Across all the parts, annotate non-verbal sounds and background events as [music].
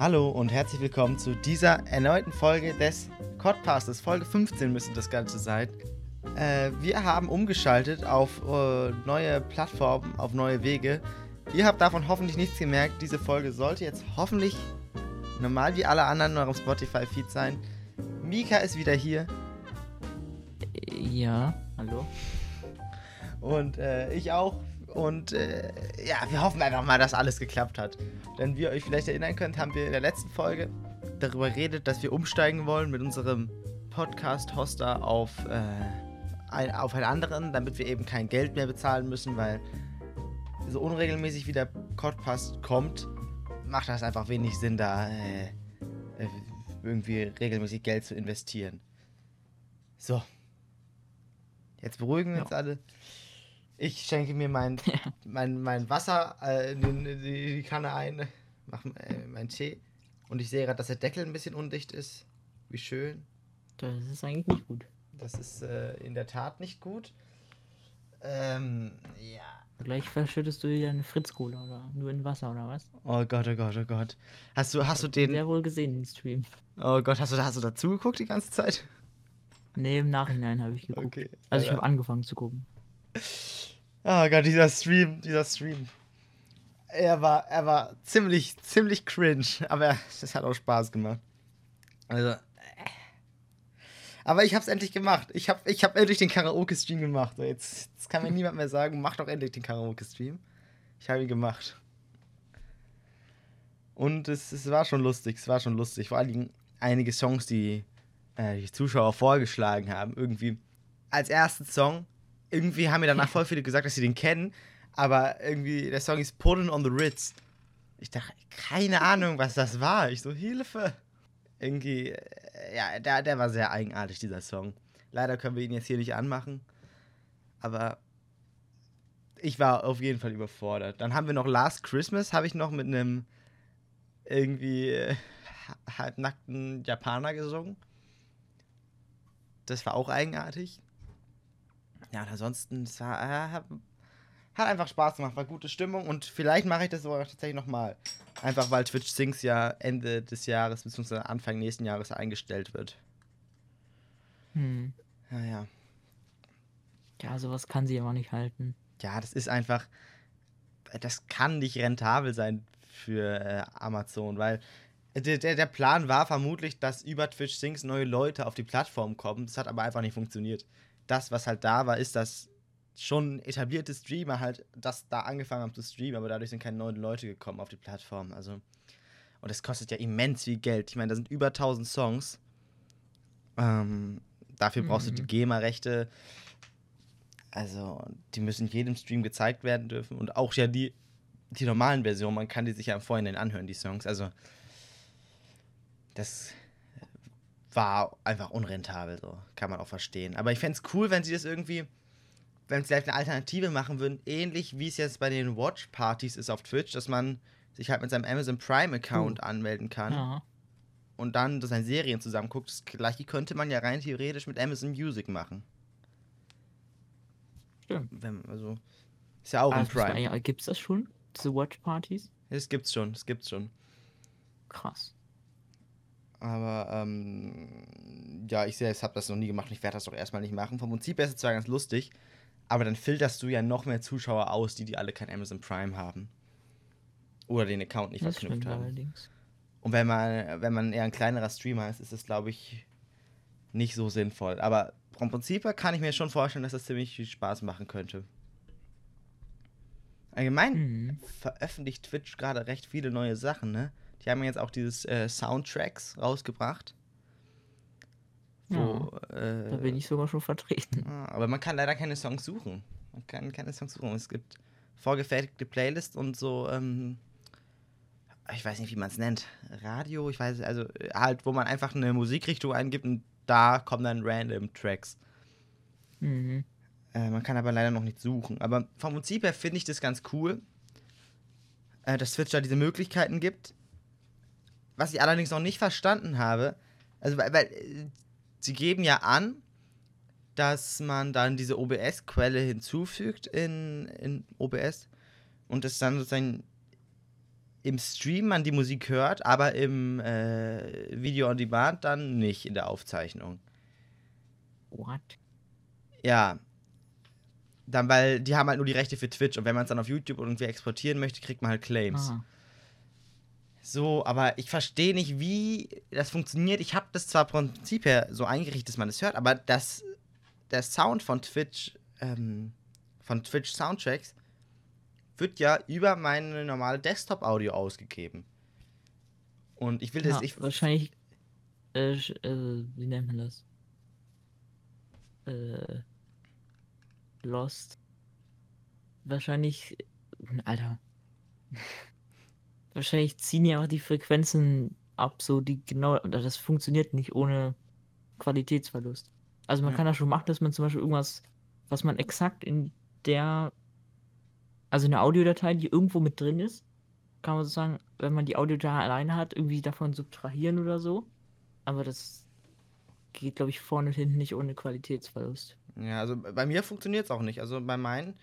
Hallo und herzlich willkommen zu dieser erneuten Folge des Codpastes. Folge 15 müsste das Ganze sein. Äh, wir haben umgeschaltet auf äh, neue Plattformen, auf neue Wege. Ihr habt davon hoffentlich nichts gemerkt. Diese Folge sollte jetzt hoffentlich normal wie alle anderen in eurem Spotify-Feed sein. Mika ist wieder hier. Ja, hallo. Und äh, ich auch. Und äh, ja, wir hoffen einfach mal, dass alles geklappt hat. Denn wie ihr euch vielleicht erinnern könnt, haben wir in der letzten Folge darüber geredet, dass wir umsteigen wollen mit unserem Podcast-Hoster auf, äh, ein, auf einen anderen, damit wir eben kein Geld mehr bezahlen müssen, weil so unregelmäßig wie der Podcast kommt, macht das einfach wenig Sinn, da äh, äh, irgendwie regelmäßig Geld zu investieren. So. Jetzt beruhigen wir uns alle. Ich schenke mir mein, [laughs] mein, mein Wasser äh, in, die, in die Kanne ein, [laughs] mache äh, meinen Tee und ich sehe gerade, dass der Deckel ein bisschen undicht ist. Wie schön. Das ist eigentlich nicht gut. Das ist äh, in der Tat nicht gut. Ähm, ja. Gleich verschüttest du dir eine Fritz-Cola oder nur in Wasser oder was? Oh Gott, oh Gott, oh Gott. Hast du, hast du den. Sehr wohl gesehen, den Stream. Oh Gott, hast du, hast du dazu geguckt die ganze Zeit? Nee, im Nachhinein habe ich geguckt. Okay. Also ich habe angefangen zu gucken. Oh Gott, dieser Stream, dieser Stream. Er war, er war ziemlich, ziemlich cringe, aber [laughs] es hat auch Spaß gemacht. Also. äh. Aber ich hab's endlich gemacht. Ich hab, ich hab endlich den Karaoke-Stream gemacht. Jetzt, jetzt kann mir niemand mehr sagen, mach doch endlich den Karaoke-Stream. Ich habe ihn gemacht. Und es, es war schon lustig, es war schon lustig. Vor allen Dingen einige Songs, die äh, die Zuschauer vorgeschlagen haben. Irgendwie als ersten Song irgendwie haben mir danach voll viele gesagt, dass sie den kennen, aber irgendwie der Song ist Pulling on the Ritz. Ich dachte, keine Ahnung, was das war. Ich so, Hilfe. Irgendwie, äh, ja, der, der war sehr eigenartig, dieser Song. Leider können wir ihn jetzt hier nicht anmachen, aber ich war auf jeden Fall überfordert. Dann haben wir noch Last Christmas, habe ich noch mit einem irgendwie äh, halbnackten Japaner gesungen. Das war auch eigenartig. Ja, und ansonsten, es war, äh, hat, einfach Spaß gemacht, war gute Stimmung und vielleicht mache ich das sogar tatsächlich nochmal. Einfach weil Twitch Sings ja Ende des Jahres bzw. Anfang nächsten Jahres eingestellt wird. Hm. Naja. Ja, sowas kann sie aber nicht halten. Ja, das ist einfach, das kann nicht rentabel sein für äh, Amazon, weil der, der, der Plan war vermutlich, dass über Twitch Sings neue Leute auf die Plattform kommen. Das hat aber einfach nicht funktioniert. Das, was halt da war, ist, dass schon etablierte Streamer halt das da angefangen haben zu streamen, aber dadurch sind keine neuen Leute gekommen auf die Plattform. Also, und das kostet ja immens viel Geld. Ich meine, da sind über 1000 Songs. Ähm, dafür brauchst du die Mhm. GEMA-Rechte. Also, die müssen jedem Stream gezeigt werden dürfen. Und auch ja die, die normalen Versionen, man kann die sich ja im Vorhinein anhören, die Songs. Also, das war einfach unrentabel, so. Kann man auch verstehen. Aber ich fände es cool, wenn sie das irgendwie, wenn sie vielleicht eine Alternative machen würden, ähnlich wie es jetzt bei den Watch-Partys ist auf Twitch, dass man sich halt mit seinem Amazon Prime-Account anmelden kann Ja. und dann seine Serien zusammen guckt. Das gleiche könnte man ja rein theoretisch mit Amazon Music machen. Stimmt. Wenn, also, ist ja auch ein Also, das war Prime. gibt's das schon? Diese Watch-Partys? Das gibt's schon, das gibt's schon. Krass. Aber ähm, ja, ich selbst habe das noch nie gemacht und ich werde das doch erstmal nicht machen. Vom Prinzip her ist es zwar ganz lustig, aber dann filterst du ja noch mehr Zuschauer aus, die, die alle kein Amazon Prime haben. Oder den Account nicht das verknüpft haben. allerdings. Und wenn man, wenn man eher ein kleinerer Streamer ist, ist es, glaube ich, nicht so sinnvoll. Aber vom Prinzip her kann ich mir schon vorstellen, dass das ziemlich viel Spaß machen könnte. Allgemein Mhm. veröffentlicht Twitch gerade recht viele neue Sachen, ne? Die haben jetzt auch dieses äh, Soundtracks rausgebracht. Wo, äh, Da bin ich sogar schon vertreten. ah, aber man kann leider keine Songs suchen. Man kann keine Songs suchen. Es gibt vorgefertigte Playlists und so, ähm, ich weiß nicht, wie man es nennt. Radio, ich weiß, also äh, halt, wo man einfach eine Musikrichtung eingibt und da kommen dann random Tracks. Mhm. Äh, man kann aber leider noch nicht suchen. Aber vom Prinzip her finde ich das ganz cool, äh, dass Twitch da diese Möglichkeiten gibt. Was ich allerdings noch nicht verstanden habe, also weil, weil äh, sie geben ja an, dass man dann diese OBS-Quelle hinzufügt in, in OBS und es dann sozusagen im Stream man die Musik hört, aber im äh, Video on Demand dann nicht in der Aufzeichnung. What? Ja. Dann, weil die haben halt nur die Rechte für Twitch und wenn man es dann auf YouTube irgendwie exportieren möchte, kriegt man halt Claims. Ah. So, aber ich verstehe nicht, wie das funktioniert. Ich habe das zwar vom Prinzip her so eingerichtet, dass man es hört, aber das, der Sound von Twitch, ähm, von Twitch Soundtracks, wird ja über meine normale Desktop-Audio ausgegeben. Und ich will das, Ja, ich, wahrscheinlich, äh, äh, wie nennt man das? Äh, Lost. Wahrscheinlich, Alter. Wahrscheinlich ziehen ja auch die Frequenzen ab, so die genau, oder das funktioniert nicht ohne Qualitätsverlust. Also man Ja. kann das schon machen, dass man zum Beispiel irgendwas, was man exakt in der, also in der Audiodatei, die irgendwo mit drin ist, kann man sozusagen, wenn man die Audiodatei alleine hat, irgendwie davon subtrahieren oder so. Aber das geht, glaube ich, vorne und hinten nicht ohne Qualitätsverlust. Ja, also bei mir funktioniert es auch nicht. Also bei meinen,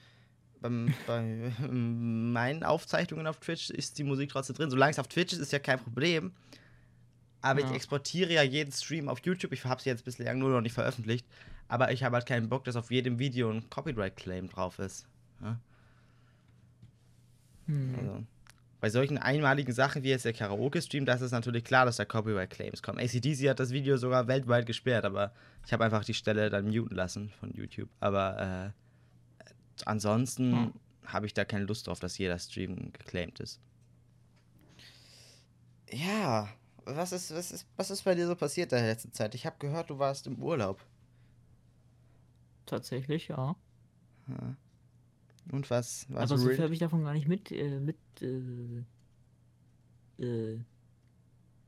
beim, bei meinen Aufzeichnungen auf Twitch ist die Musik trotzdem drin. Solange es auf Twitch ist, ist ja kein Problem. Aber ich Ja. exportiere ja jeden Stream auf YouTube. Ich habe sie jetzt bislang nur noch nicht veröffentlicht. Aber ich habe halt keinen Bock, dass auf jedem Video ein Copyright-Claim drauf ist. Ja? Hm. Also, bei solchen einmaligen Sachen wie jetzt der Karaoke-Stream, das ist natürlich klar, dass da Copyright-Claims kommen. ACDC hat das Video sogar weltweit gesperrt, aber ich habe einfach die Stelle dann muten lassen von YouTube. Aber äh, ansonsten Hm. habe ich da keine Lust drauf, dass jeder Stream geclaimed ist. Ja, was ist, was ist, was ist bei dir so passiert in der letzten Zeit? Ich habe gehört, du warst im Urlaub. Tatsächlich, ja. Ja. Und was? was Aber so viel habe ich davon gar nicht mit, äh, mit äh, äh,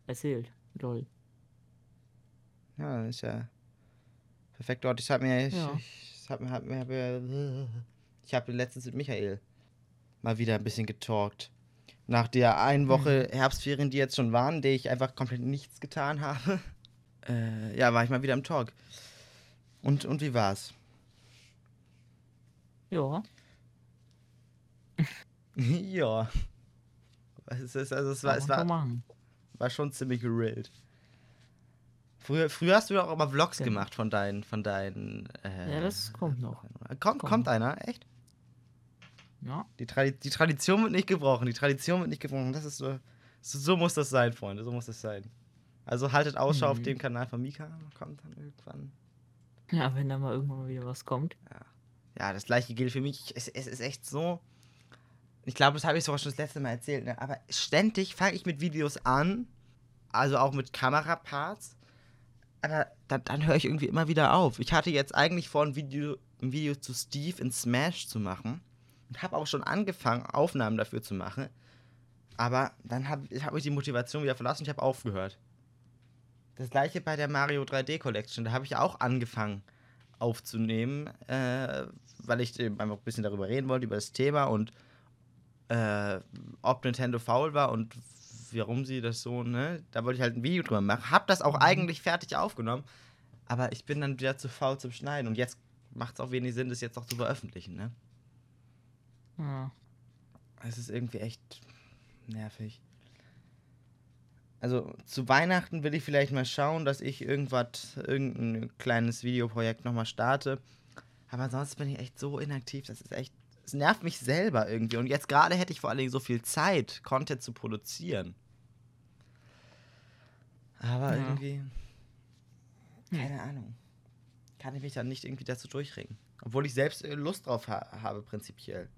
erzählt. Lol. Ja, ist ja perfekt dort. Ich habe mir, ich, Ja. ich habe hab, mir- hab, mir- ich habe letztens mit Michael mal wieder ein bisschen getalkt. Nach der einen Woche Herbstferien, die jetzt schon waren, der ich einfach komplett nichts getan habe, [laughs] äh, ja, war ich mal wieder im Talk. Und, und wie war's? Ja. [laughs] ja. Es, ist, also es, war, kann es war, machen. war schon ziemlich gerillt. Früher, früher hast du ja auch immer Vlogs Genau. gemacht von deinen, von deinen. Äh, Ja, das kommt noch. Kommt, kommt kommt einer, echt? Ja. Die, Tradi die Tradition wird nicht gebrochen. Die Tradition wird nicht gebrochen. Das ist so, so, so muss das sein, Freunde. So muss das sein. Also haltet Ausschau auf Mhm. dem Kanal von Mika. Kommt dann irgendwann. Ja, wenn da mal irgendwann mal wieder was kommt. Ja, das gleiche gilt für mich. Es, es ist echt so. Ich glaube, das habe ich sogar schon das letzte Mal erzählt. Ne? Aber ständig fange ich mit Videos an. Also auch mit Kameraparts. Aber dann, dann höre ich irgendwie immer wieder auf. Ich hatte jetzt eigentlich vor, ein Video, ein Video zu Steve in Smash zu machen. Und habe auch schon angefangen, Aufnahmen dafür zu machen. Aber dann habe hab ich die Motivation wieder verlassen und ich habe aufgehört. Das gleiche bei der Mario 3D Collection. Da habe ich auch angefangen aufzunehmen, äh, weil ich eben einfach ein bisschen darüber reden wollte, über das Thema und äh, ob Nintendo faul war und warum sie das so, ne? Da wollte ich halt ein Video drüber machen. Hab das auch Mhm. eigentlich fertig aufgenommen, aber ich bin dann wieder zu faul zum Schneiden und jetzt macht es auch wenig Sinn, das jetzt noch zu veröffentlichen, ne? Ja. Es ist irgendwie echt nervig. Also zu Weihnachten will ich vielleicht mal schauen, dass ich irgendwas, irgendein kleines Videoprojekt nochmal starte. Aber ansonsten bin ich echt so inaktiv, das ist echt, es nervt mich selber irgendwie. Und jetzt gerade hätte ich vor allen Dingen so viel Zeit, Content zu produzieren. Aber Ja. irgendwie, keine Ahnung, kann ich mich dann nicht irgendwie dazu durchringen. Obwohl ich selbst äh, Lust drauf ha habe, prinzipiell.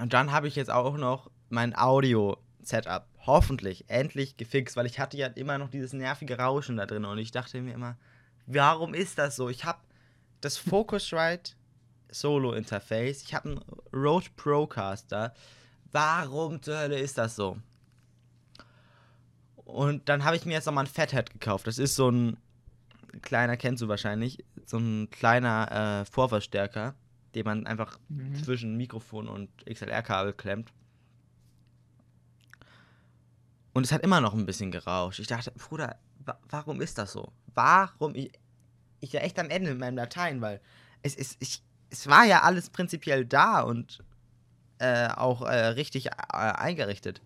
Und dann habe ich jetzt auch noch mein Audio-Setup hoffentlich endlich gefixt, weil ich hatte ja immer noch dieses nervige Rauschen da drin und ich dachte mir immer, warum ist das so? Ich habe das Focusrite Solo-Interface, ich habe einen Rode Procaster. Warum zur Hölle ist das so? Und dann habe ich mir jetzt nochmal ein Fathead gekauft. Das ist so ein kleiner, kennst du wahrscheinlich, so ein kleiner äh, Vorverstärker, den man einfach Mhm. zwischen Mikrofon und XLR-Kabel klemmt. Und es hat immer noch ein bisschen gerauscht. Ich dachte, Bruder, wa warum ist das so? Warum? Ich, ich war echt am Ende mit meinen Dateien, weil es, es, ich, es war ja alles prinzipiell da und äh, auch äh, richtig äh, eingerichtet.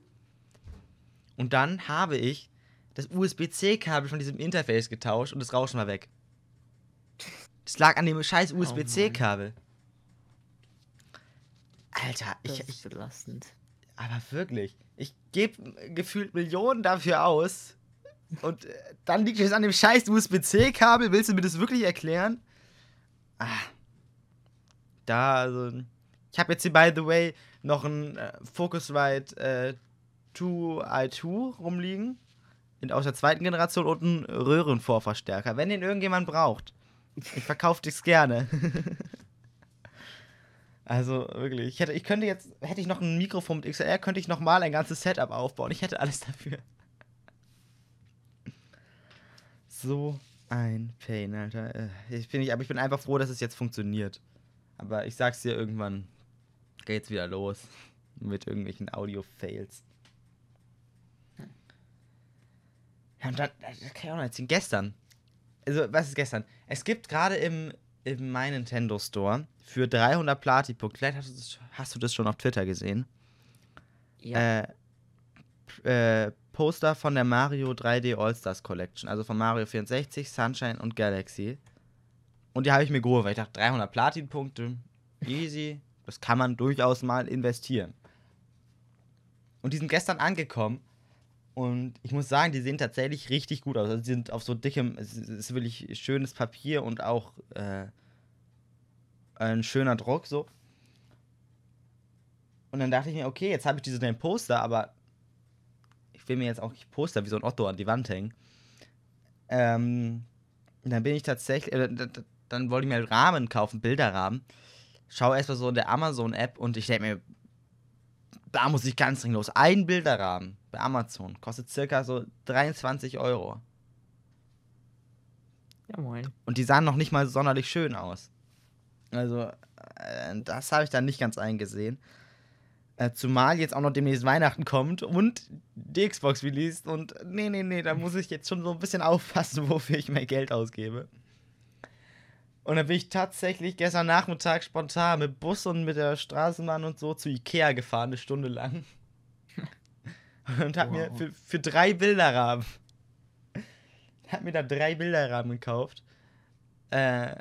Und dann habe ich das USB-C-Kabel von diesem Interface getauscht und das Rauschen war weg. Das lag an dem scheiß USB-C-Kabel. Alter, Das ich, ist belastend. aber wirklich, ich gebe gefühlt Millionen dafür aus und äh, dann liegt es an dem scheiß USB-C-Kabel. Willst du mir das wirklich erklären? Ah. Da, also, ich habe jetzt hier, by the way, noch ein äh, Focusrite äh, 2i2 rumliegen. In, aus der zweiten Generation und einen Röhrenvorverstärker. Wenn den irgendjemand braucht. Ich verkaufe das gerne. [laughs] also wirklich, ich, hätte, ich könnte jetzt, hätte ich noch ein Mikrofon mit XLR, könnte ich noch mal ein ganzes Setup aufbauen. Ich hätte alles dafür. So ein Pain, Alter. Äh, Ich bin, nicht, aber ich bin einfach froh, dass es jetzt funktioniert. Aber ich sag's dir, irgendwann geht's wieder los. Mit irgendwelchen Audio-Fails. Ja, und dann, das kann ich auch noch erzählen. Gestern. Also, was ist gestern? Es gibt gerade im, im My Nintendo Store für 300 Platin-Punkte, vielleicht hast du, das, hast du das schon auf Twitter gesehen, Ja. äh, äh, Poster von der Mario 3D All-Stars Collection, also von Mario 64, Sunshine und Galaxy. Und die habe ich mir geholt, weil ich dachte, 300 Platin-Punkte, easy, das kann man durchaus mal investieren. Und die sind gestern angekommen und ich muss sagen, die sehen tatsächlich richtig gut aus. Also die sind auf so dickem, es ist- wirklich schönes Papier und auch äh, ein schöner Druck so. Und dann dachte ich mir, okay, jetzt habe ich diese neuen Poster, aber ich will mir jetzt auch nicht Poster wie so ein Otto an die Wand hängen. Ähm, dann bin ich tatsächlich, äh, dann wollte ich mir Rahmen kaufen, Bilderrahmen. Schau erstmal so in der Amazon-App und ich denke mir, da muss ich ganz dringend los. Ein Bilderrahmen bei Amazon kostet circa so 23 Euro. ja, moin. Und die sahen noch nicht mal sonderlich schön aus. Also, äh, das habe ich dann nicht ganz eingesehen. Äh, zumal jetzt auch noch demnächst Weihnachten kommt und die Xbox released. Und nee, nee, nee, da muss ich jetzt schon so ein bisschen [laughs] aufpassen, wofür ich mein Geld ausgebe. Und dann bin ich tatsächlich gestern Nachmittag spontan mit Bus und mit der Straßenbahn und so zu Ikea gefahren, eine Stunde lang. [laughs] und hab mir Wow. für, für drei Bilderrahmen [laughs] hab mir da drei Bilderrahmen gekauft. Äh,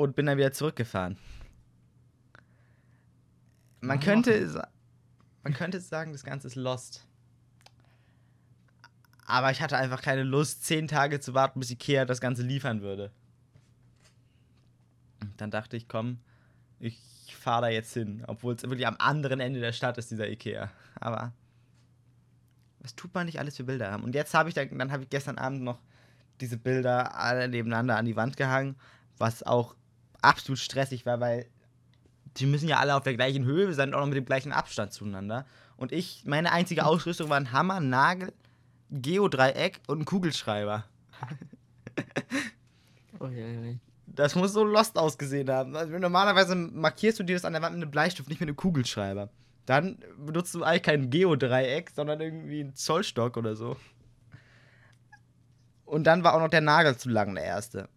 und bin dann wieder zurückgefahren. Man könnte, man könnte sagen, das Ganze ist lost. Aber ich hatte einfach keine Lust, zehn Tage zu warten, bis Ikea das Ganze liefern würde. Und Dann dachte ich, komm, ich fahre da jetzt hin. Obwohl es wirklich am anderen Ende der Stadt ist, dieser Ikea. Aber was tut man nicht alles für Bilder haben? Und jetzt habe ich dann, dann habe ich gestern Abend noch diese Bilder alle nebeneinander an die Wand gehangen, was auch absolut stressig war, weil die müssen ja alle auf der gleichen Höhe sein und auch noch mit dem gleichen Abstand zueinander. Und ich, meine einzige Ausrüstung war ein Hammer, Nagel, Geodreieck und ein Kugelschreiber. Uiuiui. Das muss so lost ausgesehen haben. Also normalerweise markierst du dir das an der Wand mit einem Bleistift, nicht mit einem Kugelschreiber. Dann benutzt du eigentlich kein Geodreieck, sondern irgendwie einen Zollstock oder so. Und dann war auch noch der Nagel zu lang, der erste.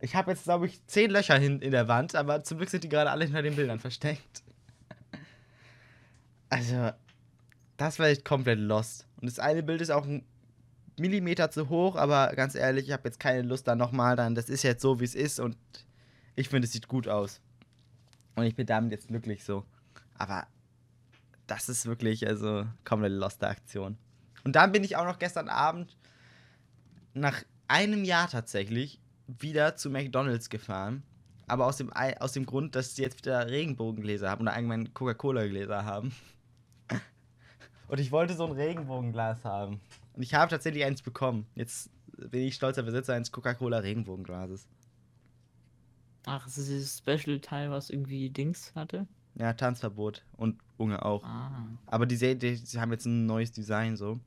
Ich habe jetzt, glaube ich, zehn Löcher hin in der Wand, aber zum Glück sind die gerade alle hinter den Bildern versteckt. [laughs] Also, das war echt komplett lost. Und das eine Bild ist auch ein Millimeter zu hoch, aber ganz ehrlich, ich habe jetzt keine Lust da nochmal dann. Das ist jetzt so, wie es ist und ich finde, es sieht gut aus. Und ich bin damit jetzt glücklich so. Aber das ist wirklich, also, komplett loste Aktion. Und dann bin ich auch noch gestern Abend nach einem Jahr tatsächlich wieder zu McDonalds gefahren. Aber aus dem, Ei- aus dem Grund, dass sie jetzt wieder Regenbogengläser haben oder allgemein Coca-Cola-Gläser haben. Und ich wollte so ein Regenbogenglas haben. Und ich habe tatsächlich eins bekommen. Jetzt bin ich stolzer Besitzer eines Coca-Cola Regenbogenglases. Ach, es ist dieses Special-Teil, was irgendwie Dings hatte? Ja, Tanzverbot und Unge auch. Ah. Aber die, die, die haben jetzt ein neues Design so.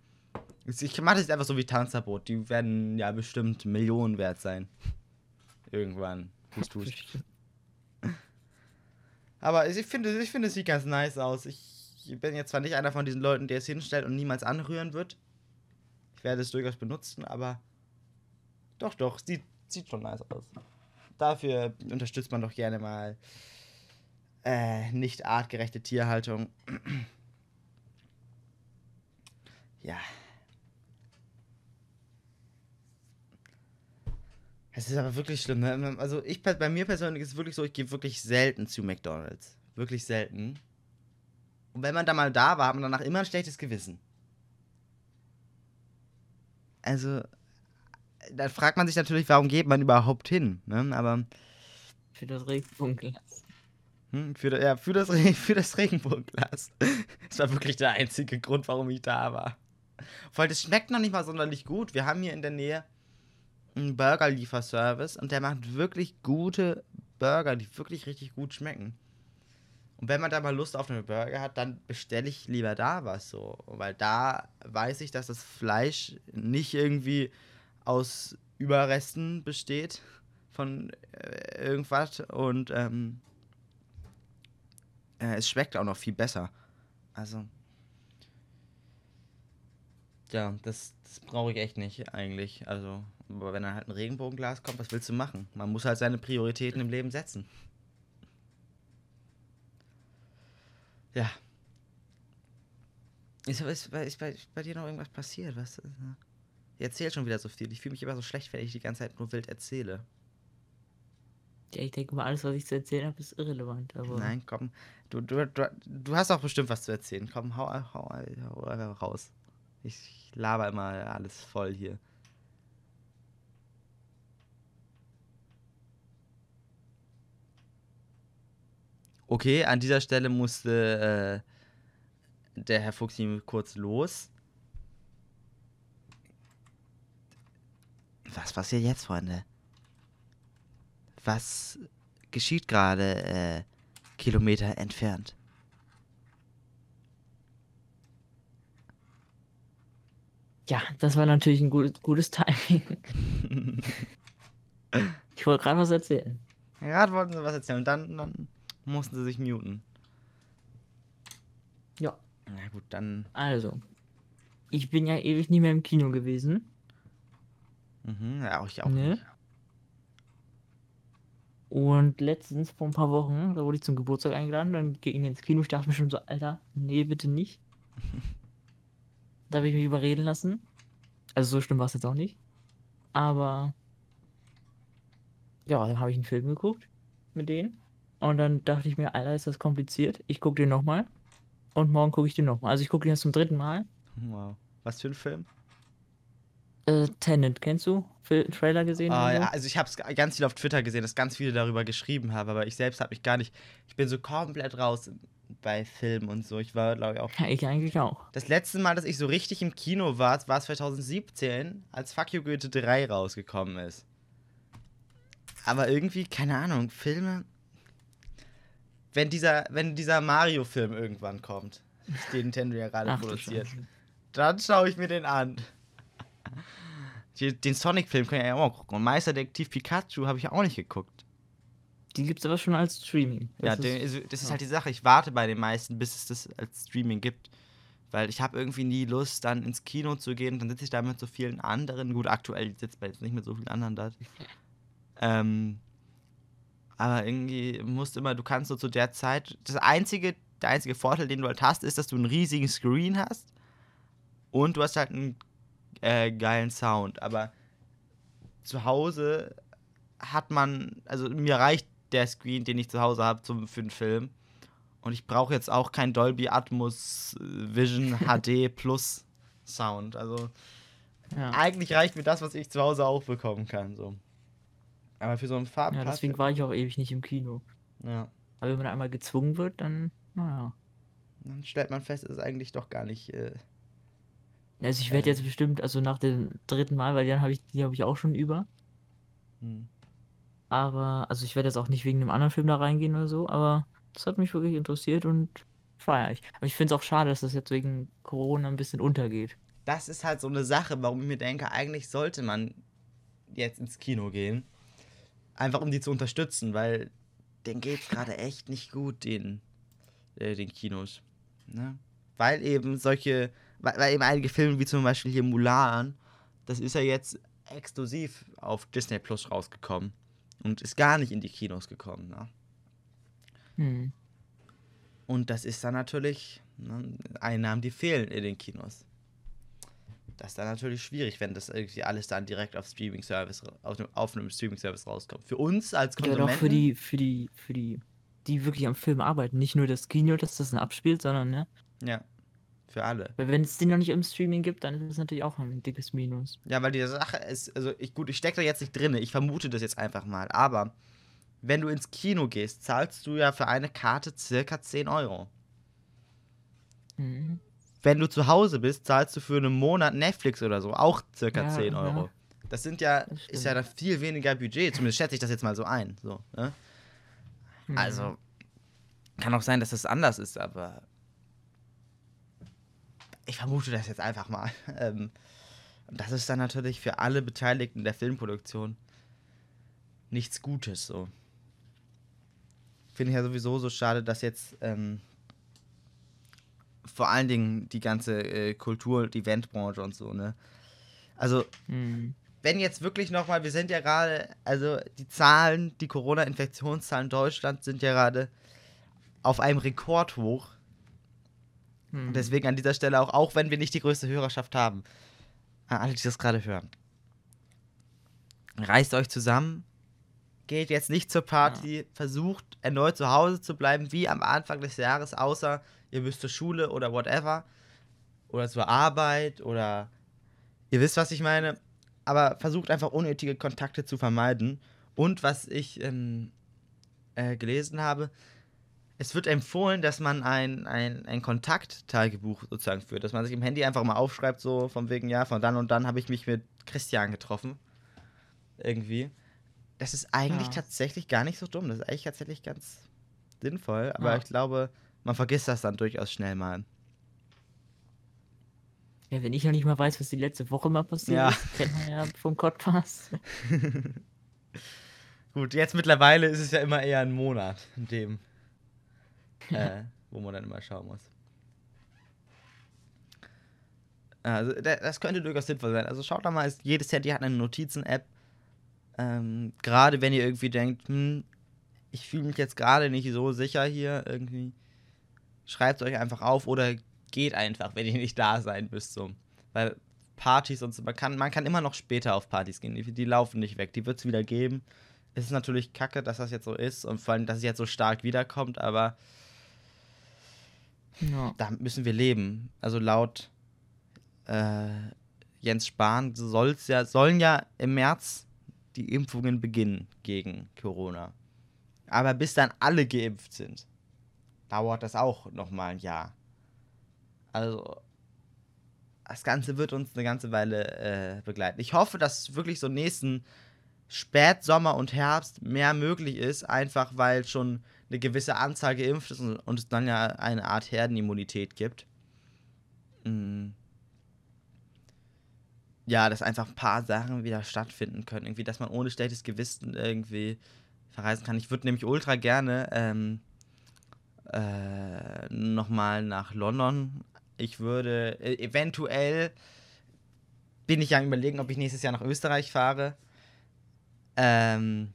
Ich mache das einfach so wie Tanzverbot. Die werden ja bestimmt Millionen wert sein. Irgendwann. Hust, [laughs] hust. Aber ich finde, ich finde, es sieht ganz nice aus. Ich bin jetzt zwar nicht einer von diesen Leuten, der es hinstellt und niemals anrühren wird. Ich werde es durchaus benutzen, aber doch, doch, sieht, sieht schon nice aus. Dafür unterstützt man doch gerne mal äh, nicht artgerechte Tierhaltung. [clears throat] Ja. Es ist aber wirklich schlimm. Ne? Also ich bei mir persönlich ist es wirklich so, ich gehe wirklich selten zu McDonalds. Wirklich selten. Und wenn man da mal da war, hat man danach immer ein schlechtes Gewissen. Also, da fragt man sich natürlich, warum geht man überhaupt hin? Ne? Aber. Für das Regenbogenglas. Hm, für, ja, für das, [laughs] für das Regenbogenglas. Das war wirklich der einzige Grund, warum ich da war. Weil das schmeckt noch nicht mal sonderlich gut. Wir haben hier in der Nähe einen Burger-Lieferservice und der macht wirklich gute Burger, die wirklich richtig gut schmecken. Und wenn man da mal Lust auf einen Burger hat, dann bestelle ich lieber da was so. Weil da weiß ich, dass das Fleisch nicht irgendwie aus Überresten besteht von äh, irgendwas und ähm, äh, es schmeckt auch noch viel besser. Also. Ja, das, das brauche ich echt nicht eigentlich. Also, aber wenn dann halt ein Regenbogenglas kommt, was willst du machen? Man muss halt seine Prioritäten im Leben setzen. Ja. Ist, ist, ist, bei, ist bei dir noch irgendwas passiert? Was? Ich erzähle schon wieder so viel. Ich fühle mich immer so schlecht, wenn ich die ganze Zeit nur wild erzähle. Ja, ich denke mal, alles, was ich zu erzählen habe, ist irrelevant. Aber Nein, komm. Du, du, du, du hast auch bestimmt was zu erzählen. Komm, hau, hau, hau raus. Ich laber immer alles voll hier. Okay, an dieser Stelle musste äh, der Herr Fuchsi kurz los. Was passiert jetzt, Freunde? Was geschieht gerade äh, Kilometer entfernt? Ja, das war natürlich ein gutes, gutes Timing. [laughs] ich wollte gerade was erzählen. Gerade wollten sie was erzählen und dann, dann mussten sie sich muten. Ja. Na gut, dann. Also, ich bin ja ewig nicht mehr im Kino gewesen. Mhm, ja, auch ich auch Ne? nicht. Und letztens, vor ein paar Wochen, da wurde ich zum Geburtstag eingeladen, dann ging ich ins Kino. Ich dachte mir schon so, Alter, nee, bitte nicht. [laughs] da habe ich mich überreden lassen. Also so schlimm war es jetzt auch nicht. Aber ja, dann habe ich einen Film geguckt mit denen. Und dann dachte ich mir, Alter, ist das kompliziert. Ich gucke den nochmal. Und morgen gucke ich den nochmal. Also ich gucke den jetzt zum dritten Mal. Wow. Was für ein Film? Äh, Tenet, kennst du? Fil Trailer gesehen? Ah, ja, also ich habe es ganz viel auf Twitter gesehen, dass ganz viele darüber geschrieben haben, aber ich selbst habe mich gar nicht. Ich bin so komplett raus bei Filmen und so. Ich war, glaube ich, auch. Ja, ich eigentlich auch. Das letzte Mal, dass ich so richtig im Kino war, war 2017, als Fuck You Goethe 3 rausgekommen ist. Aber irgendwie, keine Ahnung, Filme. Wenn dieser, wenn dieser Mario-Film irgendwann kommt, [laughs] den Nintendo ja gerade Ach produziert, dann schaue ich mir den an. Den Sonic-Film kann ich ja auch gucken. Und Meisterdetektiv Pikachu habe ich auch nicht geguckt. Die gibt's aber schon als Streaming. Ja, Das den, ist, ist, das ist ja. halt die Sache. Ich warte bei den meisten, bis es das als Streaming gibt. Weil ich habe irgendwie nie Lust, dann ins Kino zu gehen. Dann sitze ich da mit so vielen anderen. Gut, aktuell sitzt man jetzt nicht mit so vielen anderen da. [laughs] Ähm, aber irgendwie musst du immer, du kannst so zu der Zeit. Das einzige, der einzige Vorteil, den du halt hast, ist, dass du einen riesigen Screen hast. Und du hast halt einen äh, geilen Sound. Aber zu Hause hat man, also mir reicht der Screen, den ich zu Hause habe zum für den Film. Und ich brauche jetzt auch kein Dolby Atmos äh, Vision [laughs] HD Plus Sound. Also ja. eigentlich reicht mir das, was ich zu Hause auch bekommen kann. So. Aber für so einen ja, Farbenpass. deswegen war ich auch ewig nicht im Kino. ja, Aber wenn man einmal gezwungen wird, dann, naja. dann stellt man fest, es ist eigentlich doch gar nicht. Äh, Also ich werde Äh. jetzt bestimmt, also nach dem dritten Mal, weil dann habe ich, die habe ich auch schon über. hm. Aber, also ich werde jetzt auch nicht wegen einem anderen Film da reingehen oder so, aber das hat mich wirklich interessiert und feiere ich. Aber ich finde es auch schade, dass das jetzt wegen Corona ein bisschen untergeht. das ist halt so eine Sache, warum ich mir denke, eigentlich sollte man jetzt ins Kino gehen. Einfach um die zu unterstützen, weil denen geht's gerade echt nicht gut, den, äh, den Kinos. Ne? Weil eben solche, weil, weil eben einige Filme, wie zum Beispiel hier Mulan, das ist ja jetzt exklusiv auf Disney Plus rausgekommen und ist gar nicht in die Kinos gekommen. Ne? Hm. Und das ist dann natürlich ne, Einnahmen, die fehlen in den Kinos. das ist dann natürlich schwierig, wenn das irgendwie alles dann direkt auf Streaming-Service, auf, einem- auf einem Streaming-Service rauskommt. Für uns als Ja, Konsumenten. doch für die, für die, für die, die wirklich am Film arbeiten. Nicht nur das Kino, das das dann abspielt, sondern, ne? Ja, für alle. Weil wenn es den noch nicht im Streaming gibt, dann ist es natürlich auch ein dickes Minus. Ja, weil die Sache ist, also ich, gut, ich stecke da jetzt nicht drin, ich vermute das jetzt einfach mal, aber wenn du ins Kino gehst, zahlst du ja für eine Karte circa 10 Euro. Mhm. Wenn du zu Hause bist, zahlst du für einen Monat Netflix oder so auch circa Ja, 10 ja. Euro. Das sind ja, Das ist ja dann viel weniger Budget, zumindest schätze ich das jetzt mal so ein. So, ne? Mhm. Also, kann auch sein, dass das anders ist, aber ich vermute das jetzt einfach mal. [laughs] Ähm, und das ist dann natürlich für alle Beteiligten der Filmproduktion nichts Gutes. So. Finde ich ja sowieso so schade, dass jetzt ähm, vor allen Dingen die ganze äh, Kultur- und Eventbranche und so, ne? Also, Mhm. wenn jetzt wirklich nochmal, wir sind ja gerade, also die Zahlen, die Corona-Infektionszahlen in Deutschland sind ja gerade auf einem Rekordhoch. Mhm. Und deswegen an dieser Stelle auch, auch wenn wir nicht die größte Hörerschaft haben, an alle, die das gerade hören. Reißt euch zusammen, geht jetzt nicht zur Party, versucht erneut zu Hause zu bleiben, wie am Anfang des Jahres, außer ihr müsst zur Schule oder whatever. Oder zur Arbeit oder ihr wisst, was ich meine. Aber versucht einfach unnötige Kontakte zu vermeiden. Und was ich ähm, äh, gelesen habe, es wird empfohlen, dass man ein, ein, ein Kontakttagebuch sozusagen führt, dass man sich im Handy einfach mal aufschreibt, so von wegen, ja, von dann und dann habe ich mich mit Christian getroffen. Irgendwie. Das ist eigentlich Ja. tatsächlich gar nicht so dumm. Das ist eigentlich tatsächlich ganz sinnvoll, aber Ja. ich glaube, man vergisst das dann durchaus schnell mal. Ja, wenn ich noch nicht mal weiß, was die letzte Woche mal passiert Ja. ist, kennt man ja vom Podcast. [laughs] Gut, jetzt mittlerweile ist es ja immer eher ein Monat, in dem, äh, [laughs] wo man dann immer schauen muss. Also, da- das könnte durchaus sinnvoll sein. Also, schaut da mal, es- jedes Handy hat eine Notizen-App. Ähm, gerade wenn ihr irgendwie denkt, hm, ich fühle mich jetzt gerade nicht so sicher hier irgendwie, schreibt euch einfach auf oder geht einfach, wenn ihr nicht da sein müsst. So. Weil Partys und so, man kann, man kann immer noch später auf Partys gehen. Die, die laufen nicht weg, die wird es wieder geben. Es ist natürlich kacke, dass das jetzt so ist und vor allem, dass es jetzt so stark wiederkommt, aber Ja. damit müssen wir leben. Also laut äh, Jens Spahn soll's ja, sollen ja im März die Impfungen beginnen gegen Corona. Aber bis dann alle geimpft sind, dauert das auch nochmal ein Jahr. Also das Ganze wird uns eine ganze Weile äh, begleiten. Ich hoffe, dass wirklich so nächsten Spätsommer und Herbst mehr möglich ist, einfach weil schon eine gewisse Anzahl geimpft ist und, und es dann ja eine Art Herdenimmunität gibt. Mm. Ja, dass einfach ein paar Sachen wieder stattfinden können. Irgendwie, dass man ohne schlechtes Gewissen irgendwie verreisen kann. Ich würde nämlich ultra gerne ähm, äh, nochmal nach London. Ich würde äh, eventuell bin ich ja überlegen, ob ich nächstes Jahr nach Österreich fahre. Ähm,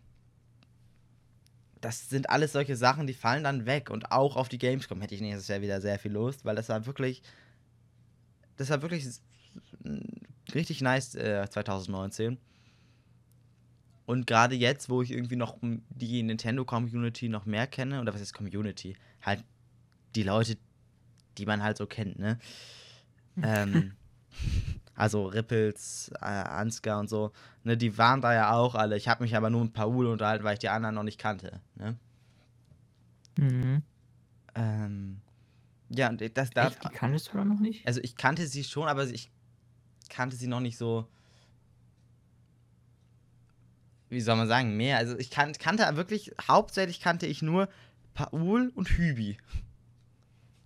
das sind alles solche Sachen, die fallen dann weg. Und auch auf die Gamescom hätte ich nächstes Jahr wieder sehr viel Lust, weil das war wirklich. Das war wirklich richtig nice äh, 2019. Und gerade jetzt, wo ich irgendwie noch die Nintendo-Community noch mehr kenne, oder was ist Community? Halt die Leute, die man halt so kennt, ne? [laughs] ähm, also Ripples, äh, Ansgar und so, ne, die waren da ja auch alle. Ich habe mich aber nur mit Paul unterhalten, weil ich die anderen noch nicht kannte, ne? Mhm. Ähm, ja, und das da. Echt? Die kanntest du doch noch nicht? Also ich kannte sie schon, aber ich kannte sie noch nicht so. Wie soll man sagen, mehr. Also ich kan kannte wirklich, hauptsächlich kannte ich nur Paul und Hübi.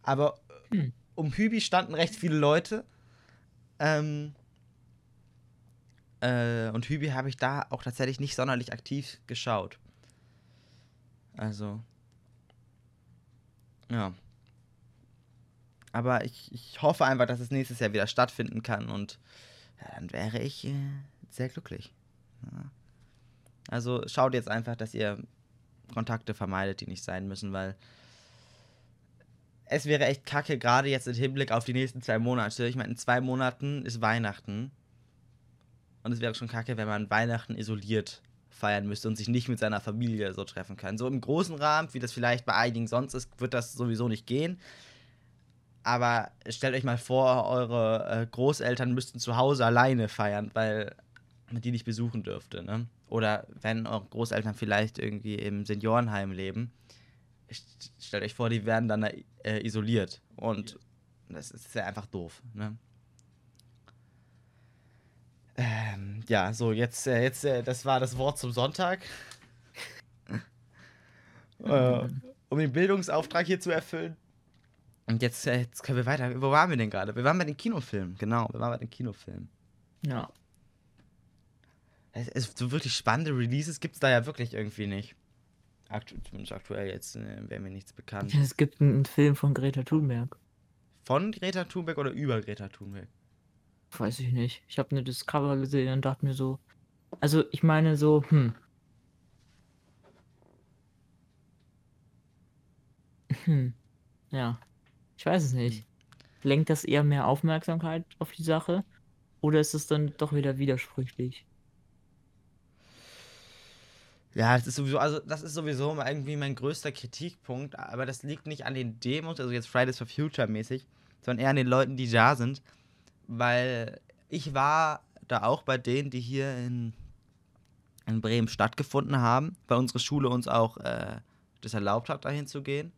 Aber Hm. um Hübi standen recht viele Leute. Ähm, äh, und Hübi habe ich da auch tatsächlich nicht sonderlich aktiv geschaut. Also. Ja. Aber ich, ich hoffe einfach, dass es nächstes Jahr wieder stattfinden kann und ja, dann wäre ich äh, sehr glücklich. Ja. Also schaut jetzt einfach, dass ihr Kontakte vermeidet, die nicht sein müssen, weil es wäre echt kacke, gerade jetzt im Hinblick auf die nächsten zwei Monate. Ich meine, in zwei Monaten ist Weihnachten. Und es wäre schon kacke, wenn man Weihnachten isoliert feiern müsste und sich nicht mit seiner Familie so treffen kann. So im großen Rahmen, wie das vielleicht bei einigen sonst ist, wird das sowieso nicht gehen. Aber stellt euch mal vor, eure äh, Großeltern müssten zu Hause alleine feiern, weil man die nicht besuchen dürfte. Ne? Oder wenn eure Großeltern vielleicht irgendwie im Seniorenheim leben, stellt euch vor, die werden dann äh, isoliert. Und das ist ja einfach doof. Ne? Ähm, ja, so, jetzt, äh, jetzt äh, das war das Wort zum Sonntag. [laughs] äh, um den Bildungsauftrag hier zu erfüllen. Und jetzt, äh, jetzt können wir weiter. Wo waren wir denn gerade? Wir waren bei den Kinofilmen, genau. Wir waren bei den Kinofilmen. Ja. Es, es, so wirklich spannende Releases gibt es da ja wirklich irgendwie nicht. Aktu zumindest aktuell jetzt äh, wäre mir nichts bekannt. Es gibt einen Film von Greta Thunberg. Von Greta Thunberg oder über Greta Thunberg? Weiß ich nicht. Ich habe eine Discover gesehen und dachte mir so. Also, ich meine so, hm. [laughs] Hm. Ja. Ich weiß es nicht. Lenkt das eher mehr Aufmerksamkeit auf die Sache? Oder ist es dann doch wieder widersprüchlich? Ja, das ist sowieso, also das ist sowieso irgendwie mein größter Kritikpunkt, aber das liegt nicht an den Demos, also jetzt Fridays for Future mäßig, sondern eher an den Leuten, die da sind. Weil ich war da auch bei denen, die hier in, in Bremen stattgefunden haben, weil unsere Schule uns auch äh, das erlaubt hat, dahin zu gehen.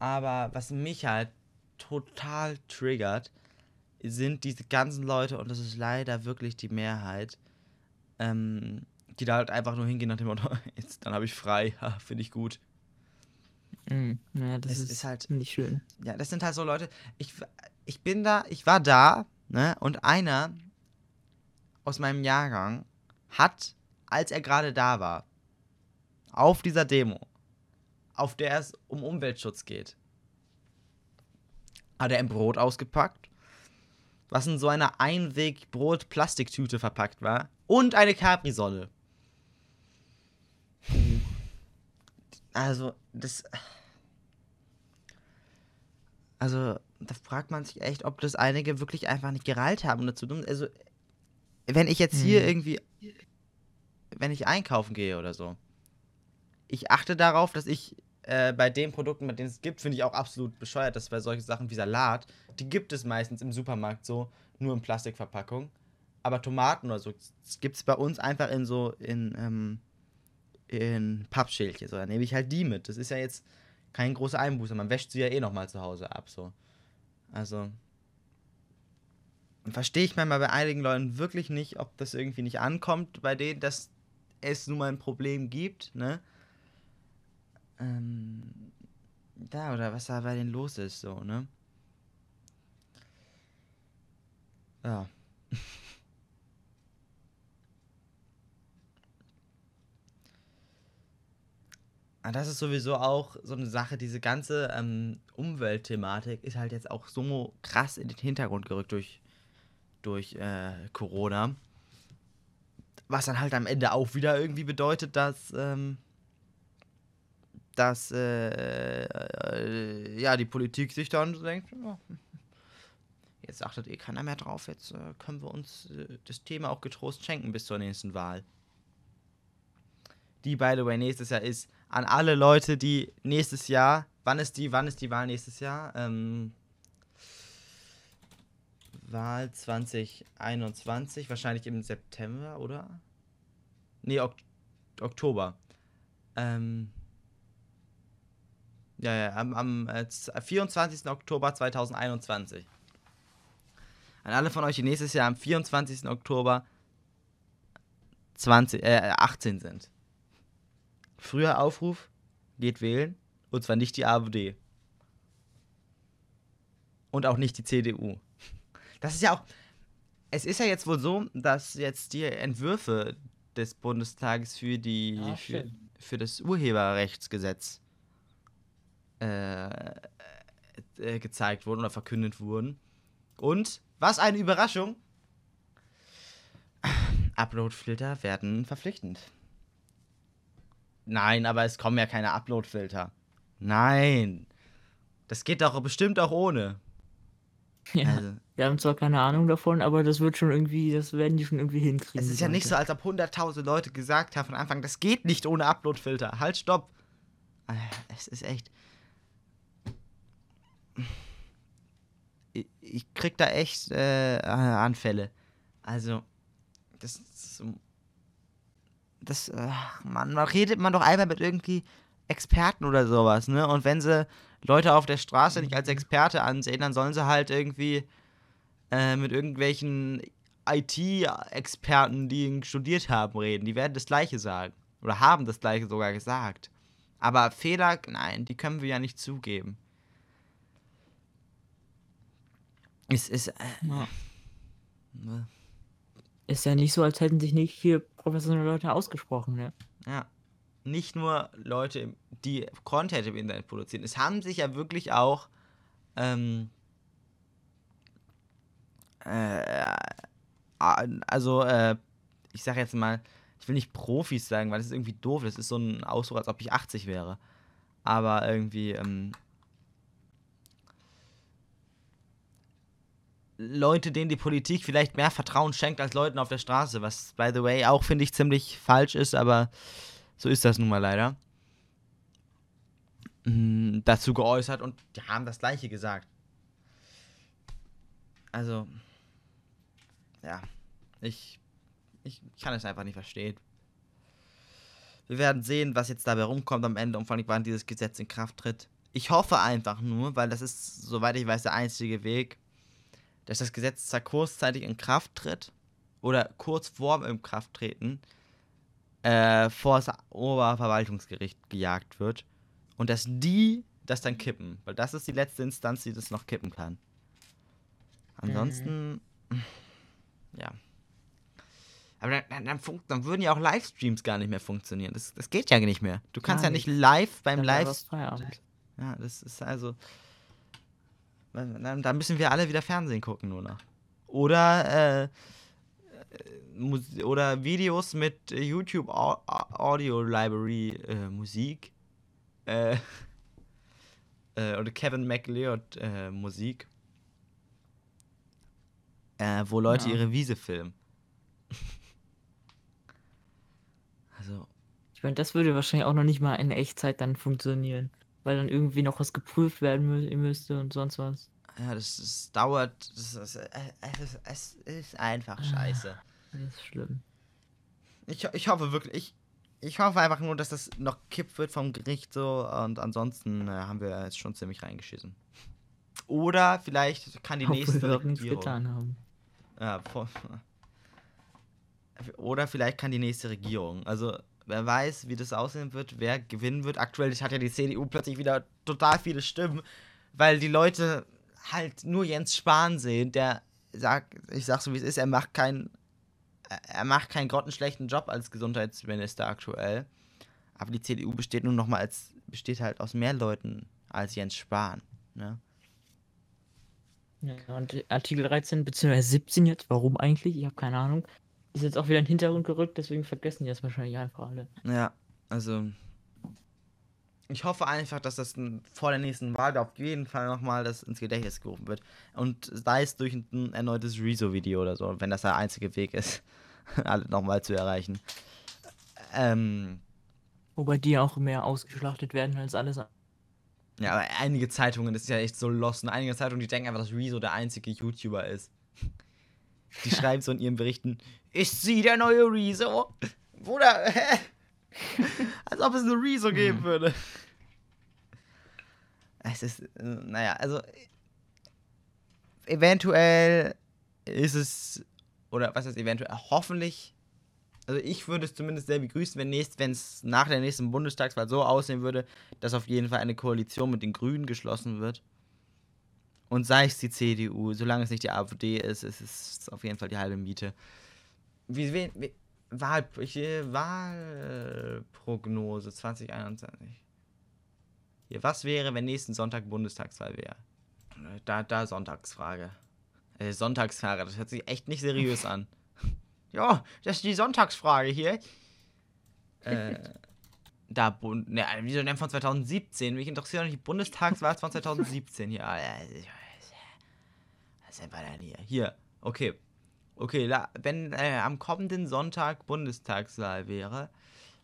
Aber was mich halt total triggert, sind diese ganzen Leute, und das ist leider wirklich die Mehrheit, ähm, die da halt einfach nur hingehen nach dem Motto, [laughs] jetzt, dann habe ich frei, [laughs] finde ich gut. Mhm. Ja, das ist, ist, halt nicht schön. Ja, das sind halt so Leute, ich, ich bin da, ich war da, ne, und einer aus meinem Jahrgang hat, als er gerade da war, auf dieser Demo, auf der es um Umweltschutz geht, hat er ein Brot ausgepackt, was in so einer Einweg-Brot-Plastiktüte verpackt war, und eine Capri-Sonne. Also, das. Also, da fragt man sich echt, ob das einige wirklich einfach nicht gereilt haben dazu. Also, wenn ich jetzt hier hm. irgendwie. Wenn ich einkaufen gehe oder so. Ich achte darauf, dass ich äh, bei den Produkten, bei denen es gibt, finde ich auch absolut bescheuert, dass bei solchen Sachen wie Salat, die gibt es meistens im Supermarkt so, nur in Plastikverpackung. Aber Tomaten oder so gibt es bei uns einfach in so, in, ähm, in Pappschälchen. So, dann nehme ich halt die mit. Das ist ja jetzt kein großer Einbuße. Man wäscht sie ja eh nochmal zu Hause ab. So. Also. Verstehe ich manchmal bei einigen Leuten wirklich nicht, ob das irgendwie nicht ankommt bei denen, dass es nun mal ein Problem gibt, ne? Ähm, da, oder was da bei denen los ist, so, ne? Ja. [laughs] das ist sowieso auch so eine Sache, diese ganze ähm, Umweltthematik ist halt jetzt auch so krass in den Hintergrund gerückt durch, durch äh, Corona. Was dann halt am Ende auch wieder irgendwie bedeutet, dass, ähm, dass äh, äh, ja, die Politik sich dann so denkt, oh, jetzt achtet eh keiner mehr drauf, jetzt äh, können wir uns äh, das Thema auch getrost schenken bis zur nächsten Wahl. Die, by the way, nächstes Jahr ist an alle Leute, die nächstes Jahr, wann ist die, wann ist die Wahl nächstes Jahr? Ähm, Wahl 2021, wahrscheinlich im September, oder? Nee, ok Oktober. Ähm, ja, ja, am, am äh, 24. Oktober 2021. An alle von euch, die nächstes Jahr am 24. Oktober 20, äh, 18 sind. Früher Aufruf, geht wählen. Und zwar nicht die AfD. Und auch nicht die CDU. Das ist ja auch. Es ist ja jetzt wohl so, dass jetzt die Entwürfe des Bundestages für die ah, für, für, das Urheberrechtsgesetz äh, äh, gezeigt wurden oder verkündet wurden. Und was eine Überraschung! Uploadfilter werden verpflichtend. Nein, aber es kommen ja keine Upload-Filter. Nein. Das geht doch bestimmt auch ohne. Ja. Also, Wir haben zwar keine Ahnung davon, aber das wird schon irgendwie, das werden die schon irgendwie hinkriegen. es ist ja nicht so, als ob 100.000 Leute gesagt haben von Anfang, das geht nicht ohne Uploadfilter. Halt, stopp. Es ist echt. Ich, ich krieg da echt äh, Anfälle. Also, das ist so. Das, ach, Mann, man redet man doch einmal mit irgendwie Experten oder sowas, ne? Und wenn sie Leute auf der Straße nicht als Experte ansehen, dann sollen sie halt irgendwie äh, mit irgendwelchen IT-Experten, die studiert haben, reden. Die werden das Gleiche sagen. Oder haben das Gleiche sogar gesagt. Aber Fehler, nein, die können wir ja nicht zugeben. Es ist. Äh, Ja. ne, Ist ja nicht so, als hätten sich nicht hier professionelle Leute ausgesprochen, ne? ja. Nicht nur Leute, die Content im Internet produzieren. Es haben sich ja wirklich auch. Ähm, äh, also, äh, ich sag jetzt mal, ich will nicht Profis sagen, weil das ist irgendwie doof. Das ist so ein Ausdruck, als ob ich 80 wäre. Aber irgendwie, ähm, Leute, denen die Politik vielleicht mehr Vertrauen schenkt als Leuten auf der Straße, was, by the way, auch finde ich ziemlich falsch ist, aber so ist das nun mal leider. Mm, dazu geäußert und die haben das Gleiche gesagt. Also, ja, ich, ich kann es einfach nicht verstehen. Wir werden sehen, was jetzt dabei rumkommt am Ende und vor allem, wann dieses Gesetz in Kraft tritt. Ich hoffe einfach nur, weil das ist, soweit ich weiß, der einzige Weg, dass das Gesetz zwar kurzzeitig in Kraft tritt oder kurz vor dem Krafttreten äh, vor das Oberverwaltungsgericht gejagt wird und dass die das dann kippen, weil das ist die letzte Instanz, die das noch kippen kann. Ansonsten, ja. Aber dann, dann, dann, funkt- dann würden ja auch Livestreams gar nicht mehr funktionieren. Das, das geht ja nicht mehr. Du kannst Gar ja nicht live beim Dann wäre Live. das Feierabend. Ja, das ist also. Dann, dann müssen wir alle wieder Fernsehen gucken, nur noch. Oder, äh, äh, oder Videos mit YouTube Au- Au- Audio Library äh, Musik. Äh, [laughs] äh, oder Kevin MacLeod äh, Musik. Äh, wo Leute Ja. ihre Wiese filmen. [laughs] also, Ich meine, das würde wahrscheinlich auch noch nicht mal in Echtzeit dann funktionieren. Weil dann irgendwie noch was geprüft werden mü müsste und sonst was. ja, das, das dauert. Das, ist- äh, es, ist, es ist einfach scheiße. Das ist schlimm. Ich, ich hoffe wirklich, ich, ich hoffe einfach nur, dass das noch kippt wird vom Gericht so und ansonsten äh, haben wir jetzt schon ziemlich reingeschissen. Oder vielleicht kann die Obwohl nächste wir Regierung. getan haben. Ja, [laughs] oder vielleicht kann die nächste Regierung. Also wer weiß, wie das aussehen wird, wer gewinnen wird. Aktuell hat ja die CDU plötzlich wieder total viele Stimmen, weil die Leute halt nur Jens Spahn sehen, der sagt, ich sag so wie es ist, er macht keinen er macht keinen grottenschlechten Job als Gesundheitsminister aktuell. Aber die CDU besteht nun noch mal als besteht halt aus mehr Leuten als Jens Spahn, ne? Ja, und Artikel 13 bzw. 17 jetzt, warum eigentlich? Ich habe keine Ahnung. Ist jetzt auch wieder in den Hintergrund gerückt, deswegen vergessen die das wahrscheinlich einfach alle. Ja, also ich hoffe einfach, dass das vor der nächsten Wahl auf jeden Fall nochmal das ins Gedächtnis gerufen wird. Und sei es durch ein erneutes Rezo-Video oder so, wenn das der einzige Weg ist, [laughs] alle nochmal zu erreichen. Ähm, Wobei die auch mehr ausgeschlachtet werden als alles andere. ja, aber einige Zeitungen, das ist ja echt so lost. Und einige Zeitungen, die denken einfach, dass Rezo der einzige YouTuber ist. [laughs] Die schreiben so in ihren Berichten, ist sie der neue Rezo? Bruder, hä? [laughs] Als ob es nur Rezo geben würde. Es ist, naja, also eventuell ist es, oder was heißt eventuell, hoffentlich, also ich würde es zumindest sehr begrüßen, wenn nächst, wenn es nach der nächsten Bundestagswahl so aussehen würde, dass auf jeden Fall eine Koalition mit den Grünen geschlossen wird. Und sei es die CDU, solange es nicht die AfD ist, ist es auf jeden Fall die halbe Miete. Wie, wie, wie Wahl, ich, Wahlprognose 2021. Hier, was wäre, wenn nächsten Sonntag Bundestagswahl wäre? Da, da Sonntagsfrage. Äh, Sonntagsfrage, das hört sich echt nicht seriös an. [laughs] ja, das ist die Sonntagsfrage hier. Äh, da, Bund, ne, wieso denn von 2017? Mich interessiert doch nicht die Bundestagswahl von 2017 hier. Was ist denn hier? Hier, okay. Okay, wenn äh, am kommenden Sonntag Bundestagswahl wäre,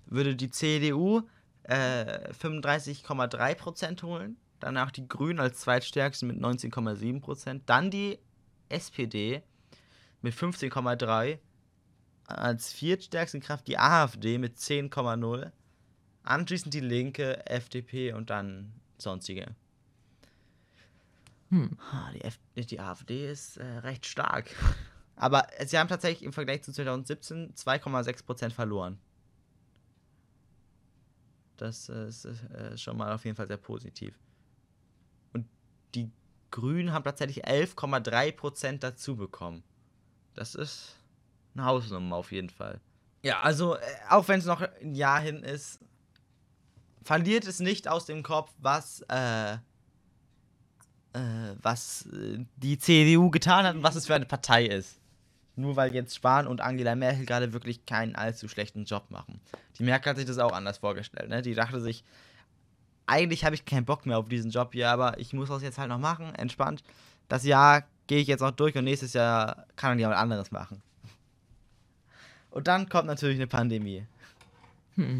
würde die CDU äh, 35,3% holen, danach die Grünen als zweitstärksten mit 19,7%, dann die SPD mit 15,3%, als viertstärkste Kraft die AfD mit 10,0%, anschließend die Linke, FDP und dann sonstige. Hm. Die, F die AfD ist äh, recht stark. Aber sie haben tatsächlich im Vergleich zu 2017 2,6% verloren. Das ist äh, schon mal auf jeden Fall sehr positiv. Und die Grünen haben tatsächlich 11,3% dazu bekommen. Das ist eine Hausnummer auf jeden Fall. Ja, also äh, auch wenn es noch ein Jahr hin ist, verliert es nicht aus dem Kopf, was, äh, äh, was äh, die CDU getan hat und was es für eine Partei ist. Nur weil jetzt Spahn und Angela Merkel gerade wirklich keinen allzu schlechten Job machen. Die Merkel hat sich das auch anders vorgestellt. Ne? Die dachte sich, eigentlich habe ich keinen Bock mehr auf diesen Job hier, aber ich muss das jetzt halt noch machen, entspannt. Das Jahr gehe ich jetzt noch durch und nächstes Jahr kann dann jemand anderes machen. Und dann kommt natürlich eine Pandemie. Hm.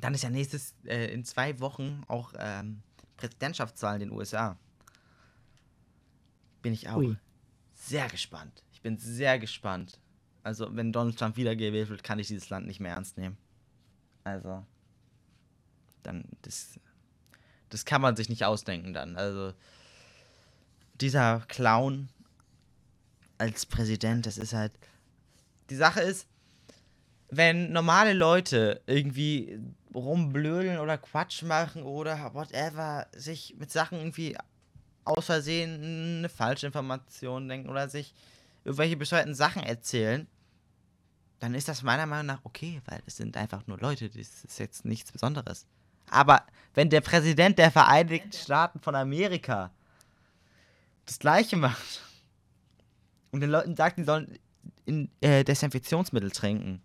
Dann ist ja nächstes, äh, in zwei Wochen auch ähm, Präsidentschaftswahl in den USA. Bin ich auch Ui. Sehr gespannt. Ich bin sehr gespannt. Also, wenn Donald Trump wiedergewählt wird, kann ich dieses Land nicht mehr ernst nehmen. Also, dann, das, das kann man sich nicht ausdenken dann. Also, dieser Clown als Präsident, das ist halt. Die Sache ist, wenn normale Leute irgendwie rumblödeln oder Quatsch machen oder whatever, sich mit Sachen irgendwie aus Versehen eine falsche Information denken oder sich irgendwelche bescheuerten Sachen erzählen, dann ist das meiner Meinung nach okay, weil es sind einfach nur Leute, das ist jetzt nichts Besonderes. Aber wenn der Präsident der Vereinigten Staaten von Amerika das gleiche macht und den Leuten sagt, die sollen in, äh, Desinfektionsmittel trinken,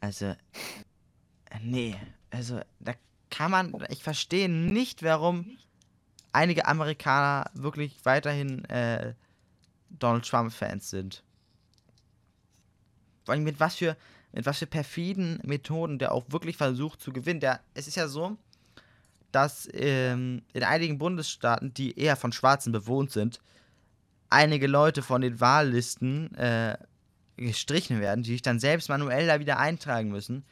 also, äh, nee, also da kann man, ich verstehe nicht, warum einige Amerikaner wirklich weiterhin äh, Donald Trump-Fans sind. Vor allem mit was für, mit was für perfiden Methoden der auch wirklich versucht zu gewinnen. Der, es ist ja so, dass ähm, in einigen Bundesstaaten, die eher von Schwarzen bewohnt sind, einige Leute von den Wahllisten äh, gestrichen werden, die sich dann selbst manuell da wieder eintragen müssen.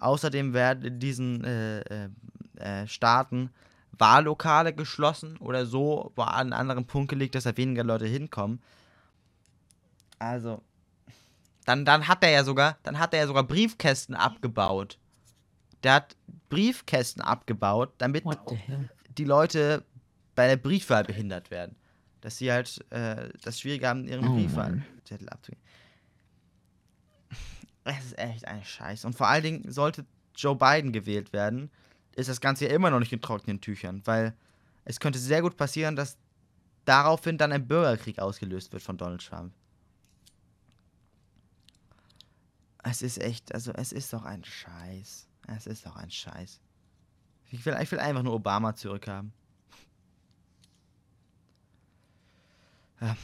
Außerdem werden in diesen äh, äh, äh, Staaten Wahllokale geschlossen oder so wo an einen anderen Punkt gelegt, dass da weniger Leute hinkommen. Also, dann, dann hat er ja sogar, dann hat er ja sogar Briefkästen abgebaut. Der hat Briefkästen abgebaut, damit die Leute bei der Briefwahl behindert werden. Dass sie halt äh, das Schwierige haben, ihren oh, Briefwahlzettel abzugeben. Es ist echt ein Scheiß. Und vor allen Dingen sollte Joe Biden gewählt werden, ist das Ganze ja immer noch nicht in trockenen Tüchern, weil es könnte sehr gut passieren, dass daraufhin dann ein Bürgerkrieg ausgelöst wird von Donald Trump. Es ist echt, also es ist doch ein Scheiß. Es ist doch ein Scheiß. Ich will, ich will einfach nur Obama zurückhaben. Ja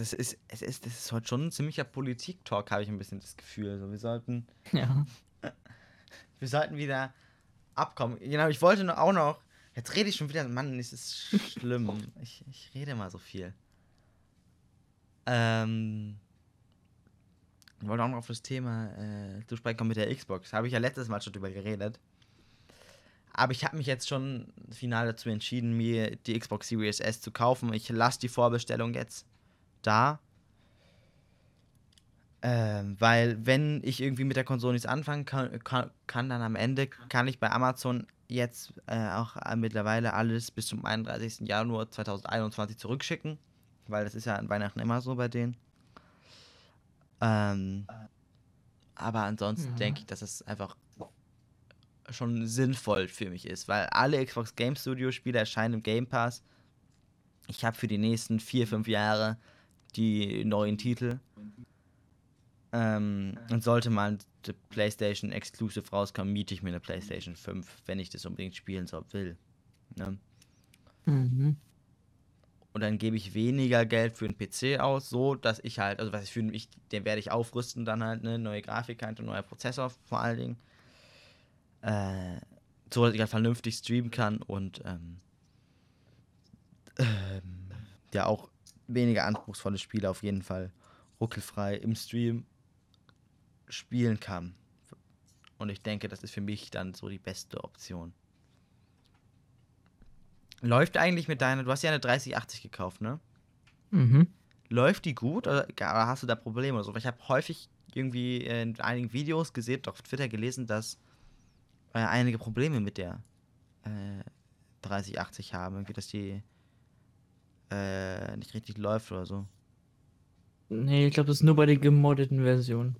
das ist, es ist, das ist heute schon ein ziemlicher Politik-Talk, habe ich ein bisschen das Gefühl. Also wir sollten. Ja. Wir sollten wieder abkommen. Genau, ich wollte auch noch. Jetzt rede ich schon wieder. Mann, es ist schlimm. [laughs] ich, ich rede mal so viel. Ähm. Ich wollte auch noch auf das Thema äh, zu sprechen kommen mit der Xbox. Habe ich ja letztes Mal schon drüber geredet. Aber ich habe mich jetzt schon final dazu entschieden, mir die Xbox Series S zu kaufen. Ich lasse die Vorbestellung jetzt da. Ähm, weil wenn ich irgendwie mit der Konsole nichts anfangen kann, kann, kann dann am Ende, kann ich bei Amazon jetzt äh, auch äh, mittlerweile alles bis zum 31. Januar 2021 zurückschicken. Weil das ist ja an Weihnachten immer so bei denen. Ähm, aber ansonsten ja. denke ich, dass es einfach schon sinnvoll für mich ist, weil alle Xbox Game Studio Spiele erscheinen im Game Pass. Ich habe für die nächsten vier, fünf Jahre die neuen Titel. Ähm, und sollte mal die PlayStation Exclusive rauskommen, miete ich mir eine PlayStation 5, wenn ich das unbedingt spielen soll, will. Ne? Mhm. Und dann gebe ich weniger Geld für einen PC aus, so dass ich halt, also was ich für ich, den werde ich aufrüsten, dann halt eine neue Grafikkarte, neuer Prozessor vor allen Dingen. Äh, so dass ich halt vernünftig streamen kann und ähm, ähm, ja auch weniger anspruchsvolle Spiele auf jeden Fall ruckelfrei im Stream spielen kann. Und ich denke, das ist für mich dann so die beste Option. Läuft eigentlich mit deiner, du hast ja eine 3080 gekauft, ne? Mhm. Läuft die gut oder, oder hast du da Probleme oder so? Weil ich habe häufig irgendwie in einigen Videos gesehen, auf Twitter gelesen, dass äh, einige Probleme mit der äh, 3080 haben. Irgendwie, dass die äh, nicht richtig läuft oder so. Nee, ich glaube, das ist nur bei den gemoddeten Versionen.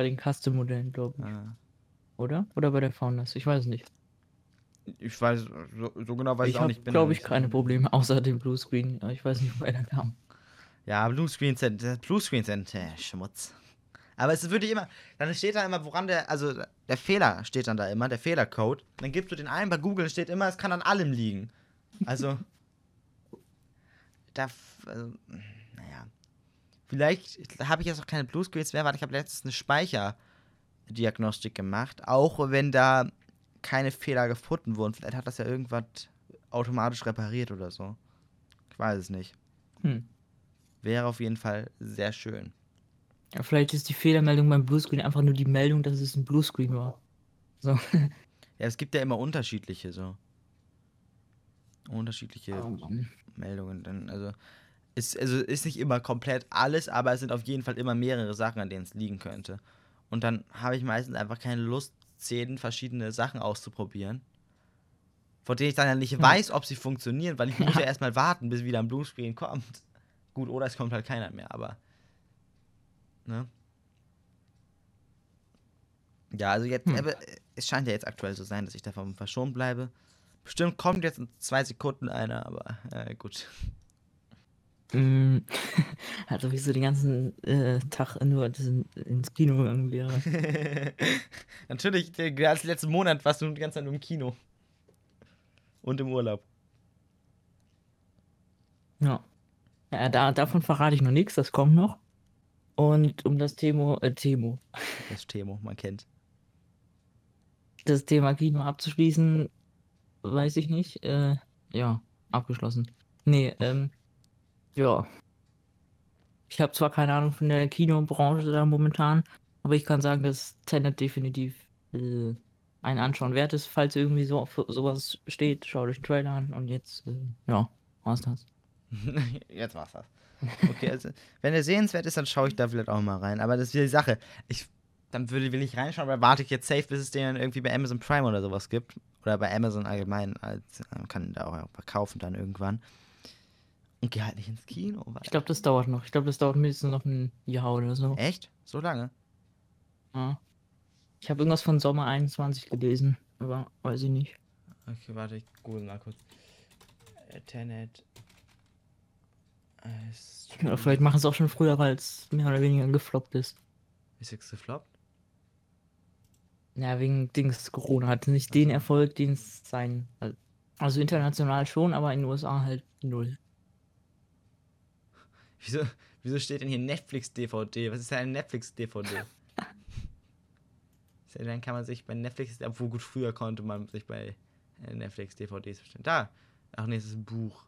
Bei den Custom-Modellen, glaube ich. Ah. Oder? Oder bei der Founders? Ich weiß nicht. Ich weiß, so, so genau weiß ich, ich auch nicht. bin glaube ich, keine Probleme, [laughs] außer dem Bluescreen. Ich weiß nicht, woher der kam. Ja, Bluescreens sind, äh, Bluescreens sind äh, Schmutz. Aber es wirklich immer, dann steht da immer, woran der, also der Fehler steht dann da immer, der Fehlercode. Dann gibst du den ein, bei Google steht immer, es kann an allem liegen. Also, [laughs] da, also, naja. Vielleicht habe ich jetzt auch keine Bluescreens mehr, weil ich habe letztens eine Speicherdiagnostik gemacht, auch wenn da keine Fehler gefunden wurden. Vielleicht hat das ja irgendwas automatisch repariert oder so. Ich weiß es nicht. Hm. Wäre auf jeden Fall sehr schön. Ja, vielleicht ist die Fehlermeldung beim Bluescreen einfach nur die Meldung, dass es ein Bluescreen war. So. [laughs] Ja, es gibt ja immer unterschiedliche so. Unterschiedliche Oh. Meldungen. Dann, also, ist, also ist nicht immer komplett alles, aber es sind auf jeden Fall immer mehrere Sachen, an denen es liegen könnte. Und dann habe ich meistens einfach keine Lust, zehn verschiedene Sachen auszuprobieren. Von denen ich dann ja nicht Ja. weiß, ob sie funktionieren, weil ich muss ja Ja. erstmal warten, bis wieder ein Bluescreen kommt. Gut, oder es kommt halt keiner mehr, aber. Ne? Ja, also jetzt, Hm. aber es scheint ja jetzt aktuell so sein, dass ich davon verschont bleibe. Bestimmt kommt jetzt in zwei Sekunden einer, aber äh, gut. Mm, Also wie so den ganzen äh, Tag nur das in, ins Kino gegangen wäre. [laughs] Natürlich, der ganze letzten Monat warst du die ganze Zeit nur im Kino. Und im Urlaub. Ja. Ja, da, davon verrate ich noch nichts, das kommt noch. Und um das Thema, äh, Thema, Das Themo, man kennt. das Thema Kino abzuschließen, weiß ich nicht. Äh, ja, abgeschlossen. Nee, ähm, ja. Ich habe zwar keine Ahnung von der Kinobranche da momentan, aber ich kann sagen, dass Tenet definitiv äh, ein Anschauen wert ist. Falls irgendwie so für sowas steht, schaut euch den Trailer an und jetzt, äh, ja, war's das. [laughs] Jetzt war's das. Okay, also, wenn er sehenswert ist, dann schaue ich da vielleicht auch mal rein. Aber das ist wieder die Sache. Ich, dann würde, will ich reinschauen, aber warte ich jetzt safe, bis es den dann irgendwie bei Amazon Prime oder sowas gibt. Oder bei Amazon allgemein. Man kann ihn da auch verkaufen dann irgendwann. Und geh halt nicht ins Kino. Weil, Ich glaube, das dauert noch. Ich glaube, das dauert mindestens noch ein Jahr oder so. Echt? So lange? Ja. Ich habe irgendwas von Sommer 21 gelesen, aber weiß ich nicht. Okay, warte, ich google mal kurz. Äh, Tenet. Äh, Oder vielleicht machen sie es auch schon früher, weil es mehr oder weniger gefloppt ist. Ist jetzt gefloppt? Ja, wegen Dings Corona hat nicht den Erfolg, den es sein. Also international schon, aber in den USA halt null. Wieso, wieso steht denn hier Netflix-DVD? Was ist denn eine Netflix-DVD? [laughs] Dann kann man sich bei Netflix, obwohl gut, früher konnte man sich bei äh, Netflix-DVDs bestellen. Da! Ach nee, es ist ein Buch.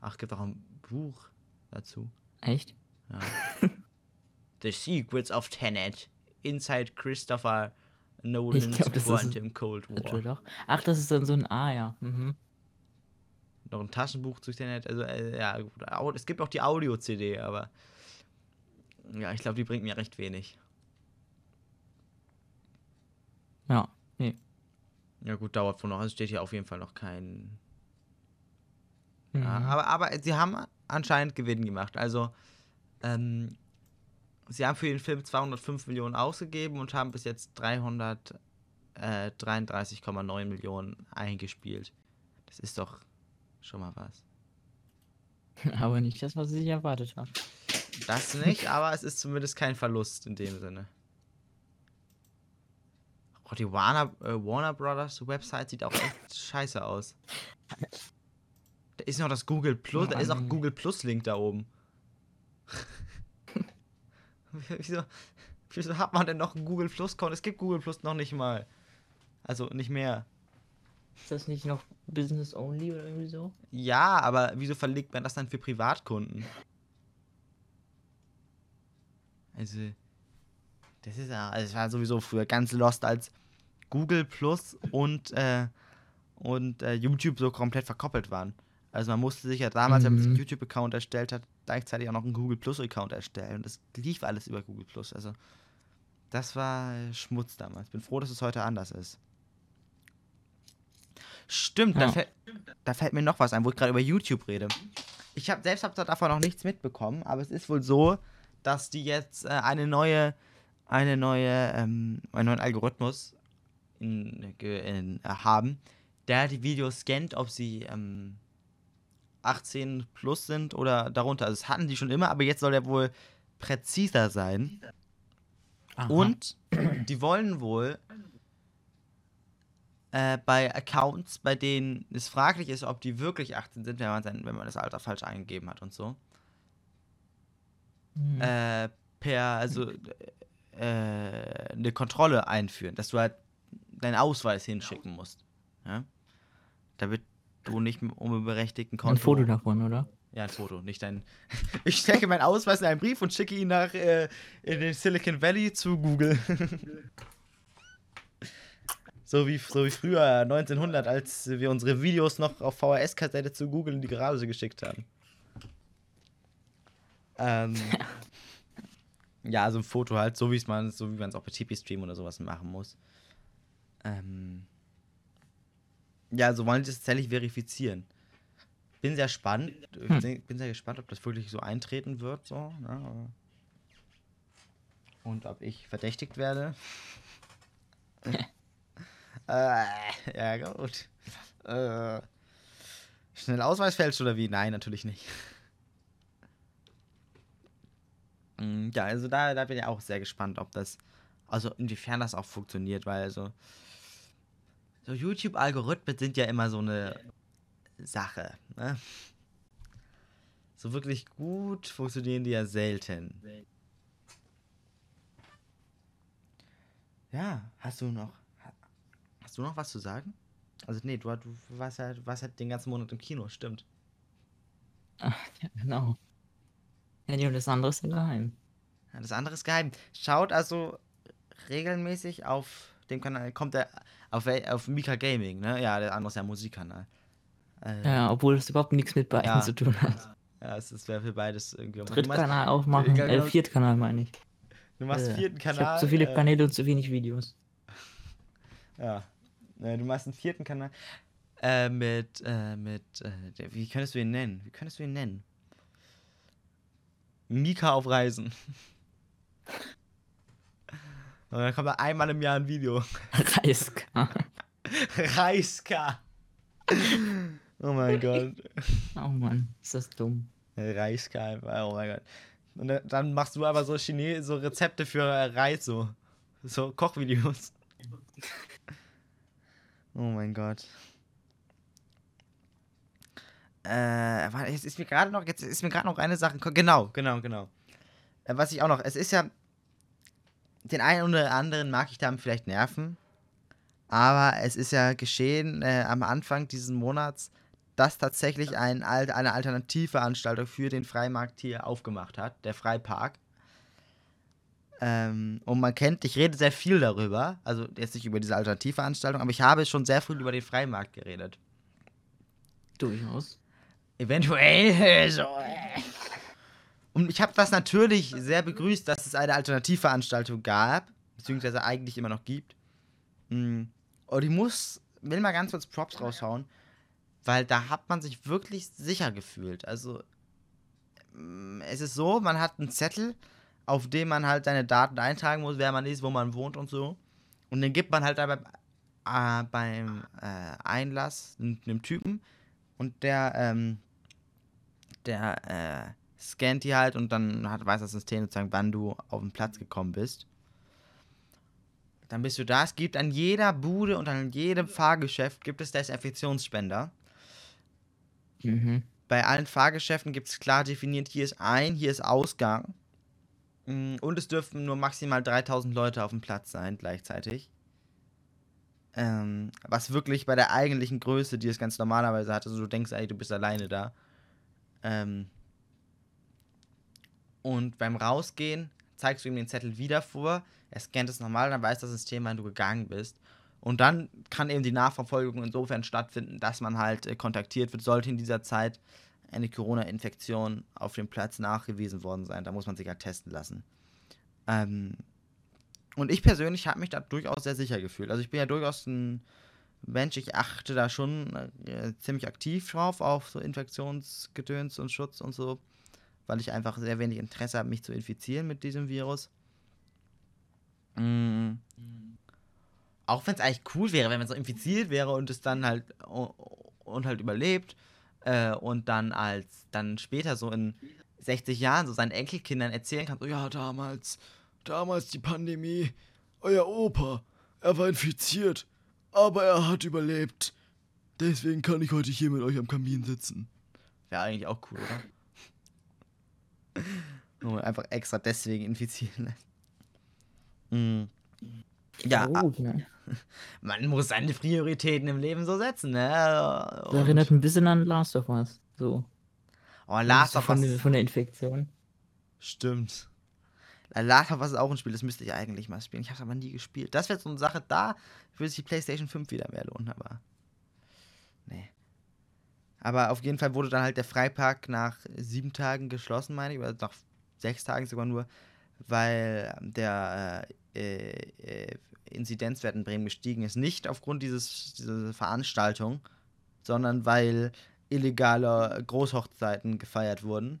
Ach, gibt auch ein Buch dazu. Echt? Ja. [laughs] The Secrets of Tenet. Inside Christopher Nolan's glaub, Quantum Cold War. Ach, das ist dann so ein A, ja. Mhm. Noch ein Taschenbuch zu Tenet. Also, äh, ja, Es gibt auch die Audio-CD, aber. Ja, ich glaube, die bringt mir recht wenig. Ja, nee. Ja, gut, dauert wohl noch. Es steht hier auf jeden Fall noch kein. Mhm. Ja, aber, aber sie haben anscheinend Gewinn gemacht. Also, ähm, sie haben für den Film 205 Millionen ausgegeben und haben bis jetzt 333,9 Millionen eingespielt. Das ist doch schon mal was. [laughs] aber nicht das, was ich erwartet habe. Das nicht, aber es ist zumindest kein Verlust in dem Sinne. Oh, die Warner, äh, Warner Brothers Website sieht auch echt [laughs] scheiße aus. Da ist noch das Google Plus, da ist auch. Google Plus Link da oben. [laughs] wieso, wieso hat man denn noch ein Google Plus Konto? Es gibt Google Plus noch nicht mal. Also nicht mehr. Ist das nicht noch Business Only oder irgendwie so? Ja, aber wieso verlegt man das dann für Privatkunden? Also, das ist ja, also es war sowieso früher ganz lost, als Google Plus und, äh, und äh, YouTube so komplett verkoppelt waren. Also man musste sich ja damals, wenn man sich einen Mhm. YouTube-Account erstellt hat, gleichzeitig auch noch einen Google Plus-Account erstellen. Und das lief alles über Google Plus. Also das war Schmutz damals. Bin froh, dass es heute anders ist. Stimmt, da, Ja. fällt, da fällt mir noch was ein, wo ich gerade über YouTube rede. Ich habe selbst hab davon noch nichts mitbekommen, aber es ist wohl so, dass die jetzt äh, eine neue, eine neue, ähm, einen neuen Algorithmus in, in, äh, haben, der die Videos scannt, ob sie ähm, 18 plus sind oder darunter. Also das hatten die schon immer, aber jetzt soll der wohl präziser sein. Aha. Und die wollen wohl äh, bei Accounts, bei denen es fraglich ist, ob die wirklich 18 sind, wenn man, sein, wenn man das Alter falsch eingegeben hat und so, Mhm. äh, per, also äh, eine Kontrolle einführen, dass du halt deinen Ausweis hinschicken musst. Ja? Damit du nicht unberechtigten Konto... Ein Foto davon, oder? Ja, ein Foto, nicht dein. [laughs] Ich stecke meinen Ausweis in einen Brief und schicke ihn nach äh, in den Silicon Valley zu Google. [laughs] so, wie, so wie früher 1900, als wir unsere Videos noch auf VHS-Kassette zu Google in die Garage geschickt haben. Ähm, [laughs] ja, so ein Foto halt, so wie es man, so wie man es auch bei TP-Stream oder sowas machen muss. Ähm, ja, so wollen die das tatsächlich verifizieren. Bin sehr spannend. Hm. Bin sehr gespannt, ob das wirklich so eintreten wird. So, ne? Und ob ich verdächtigt werde. [laughs] äh, ja, gut. Äh, schnell Ausweis fälscht oder wie? Nein, natürlich nicht. Mm, Ja, also da, da bin ich auch sehr gespannt, ob das, also inwiefern das auch funktioniert, weil also so YouTube-Algorithmen sind ja immer so eine Sache, ne? So wirklich gut funktionieren die ja selten. Ja, hast du noch, hast du noch was zu sagen? Also nee, du, du warst ja, du warst halt den ganzen Monat im Kino, stimmt. Ach, ja, genau. Ja, nee, und das andere ist ja geheim. Ja, das andere ist geheim. Schaut also regelmäßig auf dem Kanal, kommt er auf, auf Mika Gaming, ne? Ja, der andere ist ja Musikkanal. Äh, Ja, obwohl das überhaupt nichts mit beiden Ja. zu tun hat. ja, es ist wäre für beides irgendwie. Drittkanal aufmachen, äh, genau. Viertkanal meine ich. du machst Äh, vierten Ich Kanal. habe zu viele äh, Kanäle und zu wenig Videos. Ja. Äh, Du machst einen vierten Kanal. Äh, mit, äh, mit, äh, wie könntest du ihn nennen? Wie könntest du ihn nennen? Mika auf Reisen. [laughs] Und dann kommt da einmal im Jahr ein Video. Reiska. [laughs] Reiska. Oh mein Gott. [laughs] Oh Mann, ist das dumm. Reiska einfach, oh mein Gott. Und dann- machst du aber so Chine so Rezepte für Reis, so. So Kochvideos. Oh mein Gott. Äh, warte, jetzt ist mir gerade noch, jetzt ist mir gerade noch eine Sache. Genau, genau, genau. Äh, was ich auch noch, es ist ja, den einen oder anderen mag ich damit vielleicht nerven, aber es ist ja geschehen äh, am Anfang dieses Monats, dass tatsächlich ein, eine Alternativveranstaltung für den Freimarkt hier aufgemacht hat, der Freipark. Ähm, und man kennt, ich rede sehr viel darüber, also jetzt nicht über diese Alternativveranstaltung, aber ich habe schon sehr früh über den Freimarkt geredet. Durchaus. Eventuell [laughs] so. Und ich habe das natürlich sehr begrüßt, dass es eine Alternativveranstaltung gab, beziehungsweise eigentlich immer noch gibt. Mm. Und ich muss, will mal ganz kurz Props raushauen, weil da hat man sich wirklich sicher gefühlt. Also, mm, es ist so, man hat einen Zettel, auf dem man halt seine Daten eintragen muss, wer man ist, wo man wohnt und so. Und den gibt man halt beim, äh, beim äh, Einlass einem Typen. Und der, ähm, der äh, scannt die halt und dann hat, weiß das System sozusagen, wann du auf den Platz gekommen bist. Dann bist du da. Es gibt an jeder Bude und an jedem Fahrgeschäft gibt es Desinfektionsspender. Mhm. Bei allen Fahrgeschäften gibt es klar definiert, hier ist Ein-, hier ist Ausgang. Mm, Und es dürfen nur maximal 3000 Leute auf dem Platz sein gleichzeitig. Ähm, was wirklich bei der eigentlichen Größe, die es ganz normalerweise hat, also du denkst eigentlich, du bist alleine da. Ähm, und beim Rausgehen zeigst du ihm den Zettel wieder vor. Er scannt es nochmal, dann weiß das System, wann du gegangen bist. Und dann kann eben die Nachverfolgung insofern stattfinden, dass man halt äh, kontaktiert wird, sollte in dieser Zeit eine Corona-Infektion auf dem Platz nachgewiesen worden sein. Da muss man sich halt testen lassen. Ähm, und ich persönlich habe mich da durchaus sehr sicher gefühlt. Also ich bin ja durchaus ein Mensch, ich achte da schon äh, ziemlich aktiv drauf, auf so Infektionsgedöns und Schutz und so, weil ich einfach sehr wenig Interesse habe, mich zu infizieren mit diesem Virus. Mm. Auch wenn es eigentlich cool wäre, wenn man so infiziert wäre und es dann halt und halt überlebt äh, und dann als dann später so in 60 Jahren so seinen Enkelkindern erzählen kann, so ja, damals, damals die Pandemie, euer Opa, er war infiziert, aber er hat überlebt. Deswegen kann ich heute hier mit euch am Kamin sitzen. Wäre eigentlich auch cool, oder? [laughs] Nur einfach extra deswegen infizieren lässt. Mm. Ja, Oh, ja. [laughs] man muss seine Prioritäten im Leben so setzen, ne? Das erinnert ein bisschen an Last of Us. So. Oh, Last So of von, Us. der- von der Infektion. Stimmt. Äh, Last of Us ist auch ein Spiel, das müsste ich eigentlich mal spielen. Ich habe es aber nie gespielt. Das wäre so eine Sache, da würde sich die PlayStation 5 wieder mehr lohnen, aber. Nee. Aber auf jeden Fall wurde dann halt der Freipark nach sieben Tagen geschlossen, meine ich, oder nach sechs Tagen sogar nur, weil der äh, äh, Inzidenzwert in Bremen gestiegen ist. Nicht aufgrund dieses, dieser Veranstaltung, sondern weil illegale Großhochzeiten gefeiert wurden.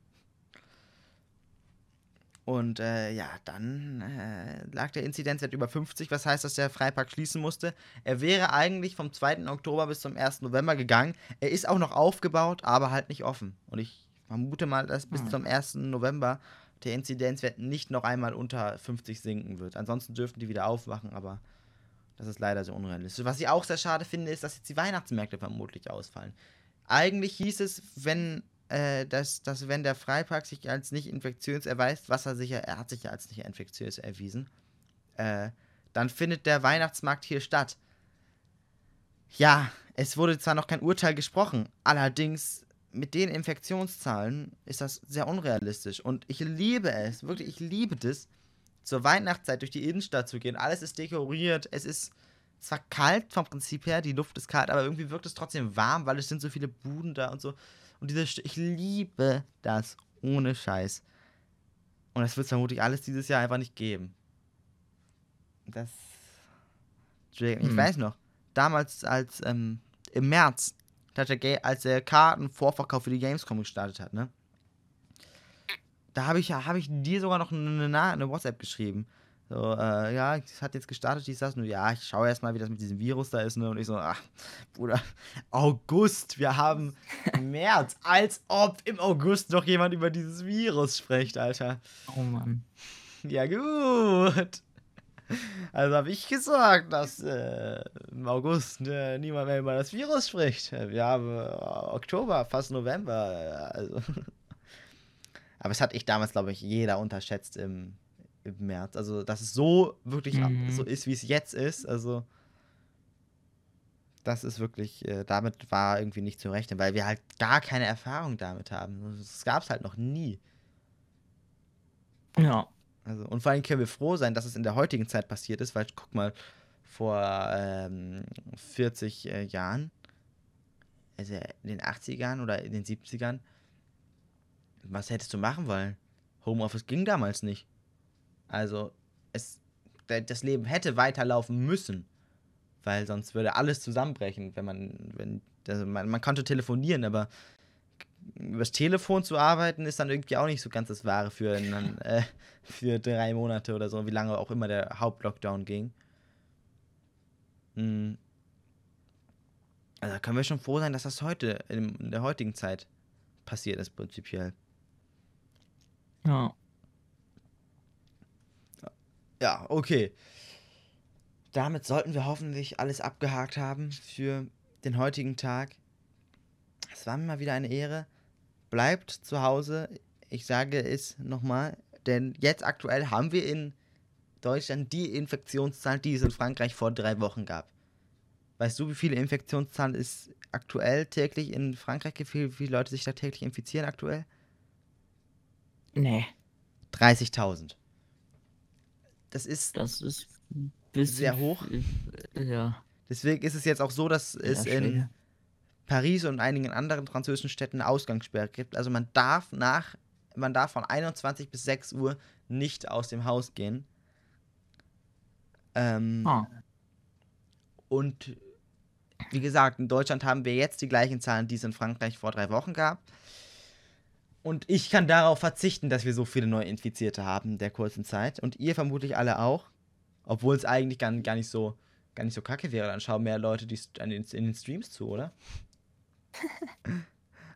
Und äh, ja, dann äh, lag der Inzidenzwert über 50, was heißt, dass der Freipark schließen musste. Er wäre eigentlich vom 2. Oktober bis zum 1. November gegangen. Er ist auch noch aufgebaut, aber halt nicht offen. Und ich vermute mal, dass bis Hm. zum 1. November der Inzidenzwert nicht noch einmal unter 50 sinken wird. Ansonsten dürften die wieder aufwachen, aber das ist leider so unrealistisch. Was ich auch sehr schade finde, ist, dass jetzt die Weihnachtsmärkte vermutlich ausfallen. Eigentlich hieß es, wenn, äh, dass, dass wenn der Freipark sich als nicht infektiös erweist, was er sicher, er hat sich ja als nicht infektiös erwiesen, äh, dann findet der Weihnachtsmarkt hier statt. Ja, es wurde zwar noch kein Urteil gesprochen, allerdings mit den Infektionszahlen ist das sehr unrealistisch. Und ich liebe es, wirklich, ich liebe das, zur Weihnachtszeit durch die Innenstadt zu gehen. Alles ist dekoriert, es ist zwar kalt vom Prinzip her, die Luft ist kalt, aber irgendwie wirkt es trotzdem warm, weil es sind so viele Buden da und so. Und diese, St ich liebe das ohne Scheiß. Und das wird es vermutlich alles dieses Jahr einfach nicht geben. Das. Ich Hm. weiß noch, damals als ähm, im März, hat der als der Kartenvorverkauf für die Gamescom gestartet hat, ne? Da habe ich, hab ich dir sogar noch eine, eine, WhatsApp geschrieben. So, äh, ja, es hat jetzt gestartet, ich sag's nur, ja, ich schaue erst mal, wie das mit diesem Virus da ist, ne? Und ich so, ach, Bruder, August, wir haben März, als ob im August noch jemand über dieses Virus spricht, Alter. Oh Mann. Ja, gut. [laughs] Also habe ich gesagt, dass äh, im August äh, niemand mehr über das Virus spricht. Wir haben äh, Oktober, fast November. Äh, also. [laughs] Aber es hat ich damals, glaube ich, jeder unterschätzt im, im März. Also, dass es so wirklich Mhm. so ist, wie es jetzt ist. Also, das ist wirklich, äh, damit war irgendwie nicht zu rechnen, weil wir halt gar keine Erfahrung damit haben. Das gab es halt noch nie. Ja. Also, und vor allem können wir froh sein, dass es in der heutigen Zeit passiert ist, weil guck mal, vor ähm, 40 äh, Jahren, also in den 80ern oder in den 70ern, was hättest du machen wollen? Homeoffice ging damals nicht. Also, es, da- das Leben hätte weiterlaufen müssen, weil sonst würde alles zusammenbrechen, wenn man, wenn, also man, man konnte telefonieren, aber übers Telefon zu arbeiten ist dann irgendwie auch nicht so ganz das Wahre für, einen, äh, für drei Monate oder so, wie lange auch immer der Hauptlockdown ging. Mm. Also da können wir schon froh sein, dass das heute, in, in der heutigen Zeit passiert ist, prinzipiell. Ja. Ja, okay. Damit sollten wir hoffentlich alles abgehakt haben für den heutigen Tag. Es war mir mal wieder eine Ehre. Bleibt zu Hause. Ich sage es nochmal, denn jetzt aktuell haben wir in Deutschland die Infektionszahl, die es in Frankreich vor drei Wochen gab. Weißt du, wie viele Infektionszahlen es aktuell täglich in Frankreich gibt? Wie viele Leute sich da täglich infizieren aktuell? Nee, 30.000. Das ist das ist Sehr hoch. Ja. Deswegen ist es jetzt auch so, dass es ja, in. Paris und einigen anderen französischen Städten eine Ausgangssperre gibt. Also man darf nach, man darf von 21 bis 6 Uhr nicht aus dem Haus gehen. Ähm, Ah, Und wie gesagt, in Deutschland haben wir jetzt die gleichen Zahlen, die es in Frankreich vor drei Wochen gab. Und ich kann darauf verzichten, dass wir so viele Neuinfizierte haben in der kurzen Zeit. Und ihr vermutlich alle auch. Obwohl es eigentlich gar, gar, nicht so, gar nicht so kacke wäre. Dann schauen mehr Leute die, in den Streams zu, oder?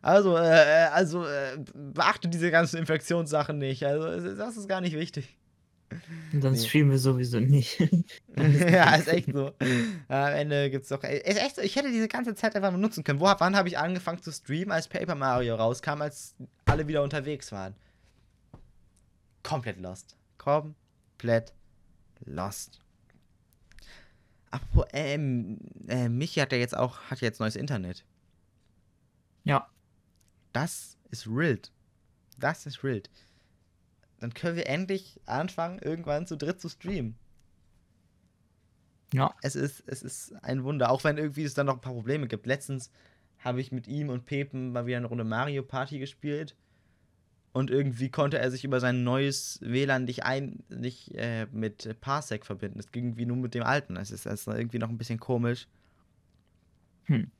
Also, äh, also äh, beachte diese ganzen Infektionssachen nicht. Also, das ist gar nicht wichtig. dann Nee. streamen wir sowieso nicht. [laughs] ja, ist echt so. Am Ende gibt's doch. Ist echt so, ich hätte diese ganze Zeit einfach nutzen können. Wo, wann habe ich angefangen zu streamen, als Paper Mario rauskam, als alle wieder unterwegs waren? Komplett lost. Komplett lost. Apropos, ähm, äh, Michi hat ja jetzt auch, hat jetzt neues Internet. Ja, Das ist wild. Das ist wild. Dann können wir endlich anfangen, irgendwann zu dritt zu streamen. ja. es ist, es ist ein Wunder, auch wenn irgendwie es dann noch ein paar Probleme gibt. Letztens habe ich mit ihm und Pepen mal wieder eine Runde Mario Party gespielt. Und irgendwie konnte er sich über sein neues WLAN nicht, ein, nicht äh, mit Parsec verbinden. Es ging irgendwie nur mit dem alten. Es ist, es ist irgendwie noch ein bisschen komisch. Hm.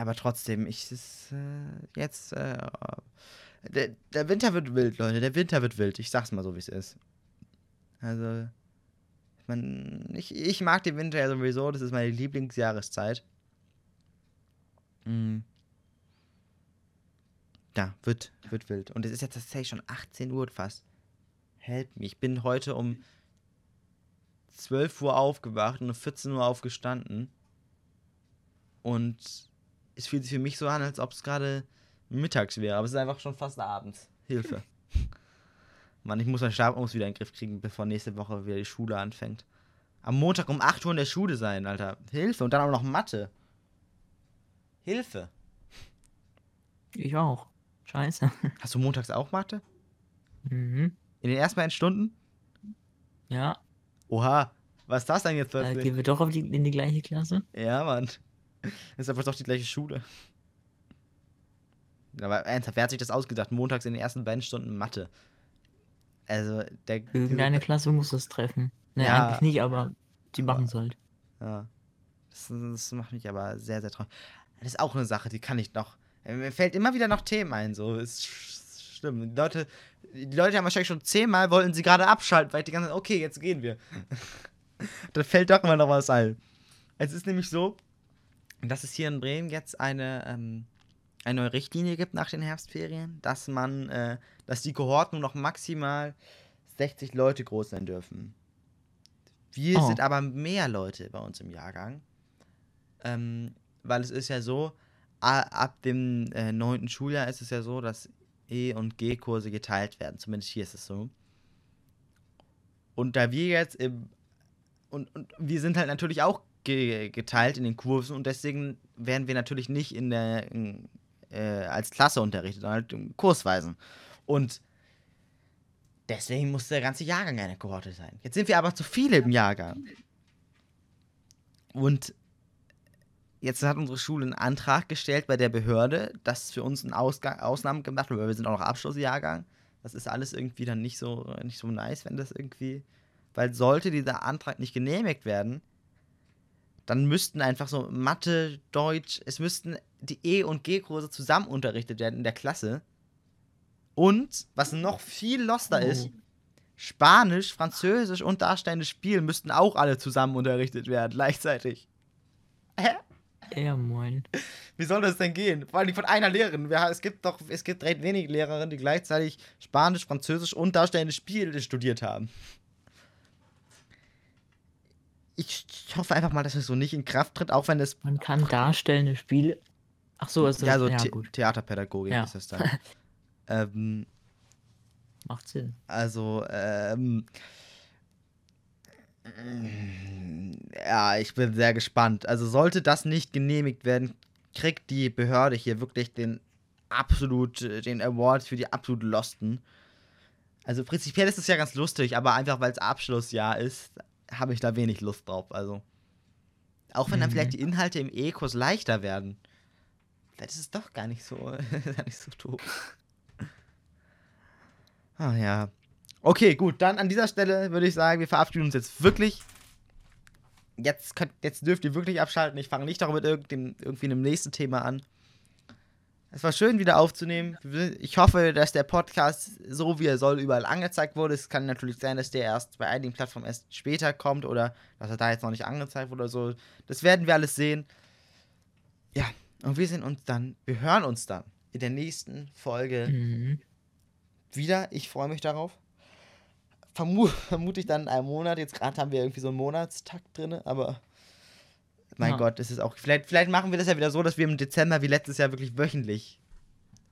Aber trotzdem, ich ist äh, jetzt. Äh, der, der Winter wird wild, Leute. Der Winter wird wild. Ich sag's mal so, wie es ist. Also. Man, ich, ich mag den Winter ja sowieso. Das ist meine Lieblingsjahreszeit. Mm. Ja, wird, wird wild. Und es ist jetzt tatsächlich schon 18 Uhr fast. Help mich. Ich bin heute um 12 Uhr aufgewacht und um 14 Uhr aufgestanden. Und es fühlt sich für mich so an, als ob es gerade mittags wäre. Aber es ist einfach schon fast abends. Hilfe. [laughs] Mann, ich muss meinen Schlafrhythmus wieder in den Griff kriegen, bevor nächste Woche wieder die Schule anfängt. Am Montag um 8 Uhr in der Schule sein, Alter. Hilfe. Und dann auch noch Mathe. Hilfe. Ich auch. Scheiße. [laughs] Hast du montags auch Mathe? Mhm. In den ersten beiden Stunden? Ja, Oha. Was ist das denn jetzt da plötzlich? gehen wir doch die, in die gleiche Klasse. Ja, Mann. Das [laughs] ist aber doch die gleiche Schule. Aber ernsthaft, wer hat sich das ausgedacht? Montags in den ersten beiden Stunden Mathe. Also, der. Irgendeine Klasse muss das treffen. Ne, Ja. eigentlich nicht, aber die machen es halt. Ja. Das, das macht mich aber sehr, sehr traurig. Das ist auch eine Sache, die kann ich noch. äh, Mir fällt immer wieder noch Themen ein, so. Ist sch- schlimm. Die Leute, die Leute haben wahrscheinlich schon zehnmal, wollten sie gerade abschalten, weil die ganze Zeit, okay, jetzt gehen wir. [laughs] da fällt doch immer noch was ein. Es ist nämlich so, dass es hier in Bremen jetzt eine, ähm, eine neue Richtlinie gibt nach den Herbstferien, dass man, äh, dass die Kohorten nur noch maximal 60 Leute groß sein dürfen. Wir Oh. sind aber mehr Leute bei uns im Jahrgang. Ähm, weil es ist ja so, ab dem äh, 9. Schuljahr ist es ja so, dass E- und G-Kurse geteilt werden. Zumindest hier ist es so. Und da wir jetzt im. Und, und wir sind halt natürlich auch ge geteilt in den Kursen und deswegen werden wir natürlich nicht in der. In, äh, als Klasse unterrichtet, sondern halt kursweisen. Und deswegen muss der ganze Jahrgang eine Kohorte sein. Jetzt sind wir aber zu viele im Jahrgang. Und jetzt hat unsere Schule einen Antrag gestellt bei der Behörde, dass für uns ein Ausgang, Ausnahmen gemacht wird, weil wir sind auch noch Abschlussjahrgang. Das ist alles irgendwie dann nicht so, nicht so nice, wenn das irgendwie. Weil sollte dieser Antrag nicht genehmigt werden, dann müssten einfach so Mathe, Deutsch, es müssten die E- und G-Kurse zusammen unterrichtet werden in der Klasse. Und, was noch viel loster ist, Oh. Spanisch, Französisch und darstellendes Spiel müssten auch alle zusammen unterrichtet werden, gleichzeitig. Hä? Ja, moin. Wie soll das denn gehen? Vor allem von einer Lehrerin. Es gibt doch, es gibt recht wenige Lehrerinnen, die gleichzeitig Spanisch, Französisch und darstellende Spiele studiert haben. Ich, ich hoffe einfach mal, dass es so nicht in Kraft tritt, auch wenn es. Man kann darstellende Spiele. Ach so, ist das Ja, so ja, The gut. Theaterpädagogik Ja. ist das dann. [laughs] ähm, Macht Sinn. Also, ähm. Ja, ich bin sehr gespannt. Also, sollte das nicht genehmigt werden, kriegt die Behörde hier wirklich den absolut, äh, den Award für die absolut Losten. Also, prinzipiell ist es ja ganz lustig, aber einfach weil es Abschlussjahr ist, habe ich da wenig Lust drauf. Also, auch wenn dann Mhm. vielleicht die Inhalte im E-Kurs leichter werden. Vielleicht ist es doch gar nicht so, [laughs] gar nicht so doof. Ah ja. Okay, gut, dann an dieser Stelle würde ich sagen, wir verabschieden uns jetzt wirklich. Jetzt, könnt, jetzt dürft ihr wirklich abschalten. Ich fange nicht darüber mit irgendeinem, irgendwie einem nächsten Thema an. Es war schön, wieder aufzunehmen. Ich hoffe, dass der Podcast so wie er soll überall angezeigt wurde. Es kann natürlich sein, dass der erst bei einigen Plattformen erst später kommt oder dass er da jetzt noch nicht angezeigt wurde oder so. Das werden wir alles sehen. Ja, und wir sehen uns dann, wir hören uns dann in der nächsten Folge Mhm. wieder. Ich freue mich darauf. Vermu [laughs] vermute ich dann in einem Monat. Jetzt gerade haben wir irgendwie so einen Monatstakt drin, aber mein Ja. Gott, es ist auch. Vielleicht, vielleicht machen wir das ja wieder so, dass wir im Dezember wie letztes Jahr wirklich wöchentlich,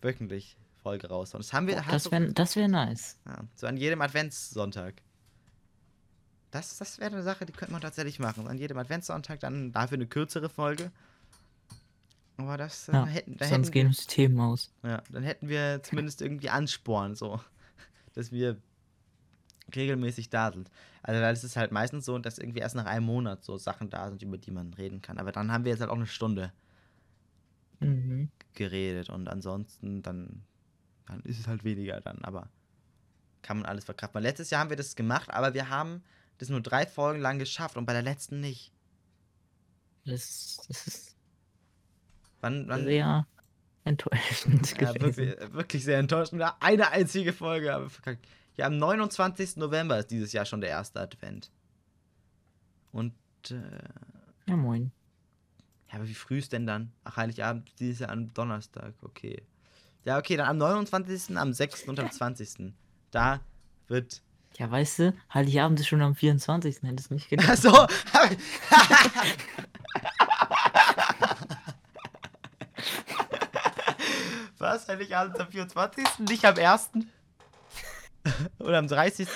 wöchentlich Folge raushauen. Das haben wir. hast Das wäre das wär nice. ja, so an jedem Adventssonntag. Das, das wäre eine Sache, die könnte man tatsächlich machen. An jedem Adventssonntag dann dafür eine kürzere Folge. Aber das äh, Ja, hätten, da Sonst hätten gehen uns die Themen aus. ja, dann hätten wir zumindest irgendwie Ansporn, so, [laughs] dass wir regelmäßig da sind. Also, weil es ist halt meistens so, dass irgendwie erst nach einem Monat so Sachen da sind, über die man reden kann. Aber dann haben wir jetzt halt auch eine Stunde Mhm. geredet und ansonsten dann, dann ist es halt weniger dann, aber kann man alles verkraften. Letztes Jahr haben wir das gemacht, aber wir haben das nur drei Folgen lang geschafft und bei der letzten nicht. Das, das ist Wann, wann, sehr enttäuschend Ja, wirklich, wirklich sehr enttäuschend. Eine einzige Folge, aber verkackt. Ja, am 29. November ist dieses Jahr schon der erste Advent. Und, äh, Ja, moin. ja, aber wie früh ist denn dann? Ach, Heiligabend dieses Jahr am Donnerstag, okay. Ja, okay, dann am 29., am 6. und am 20. Da wird. Ja, weißt du, Heiligabend ist schon am 24. Hättest du nicht gedacht. Achso! Was? Heiligabend am 24.? Nicht am 1.? Oder am 30.?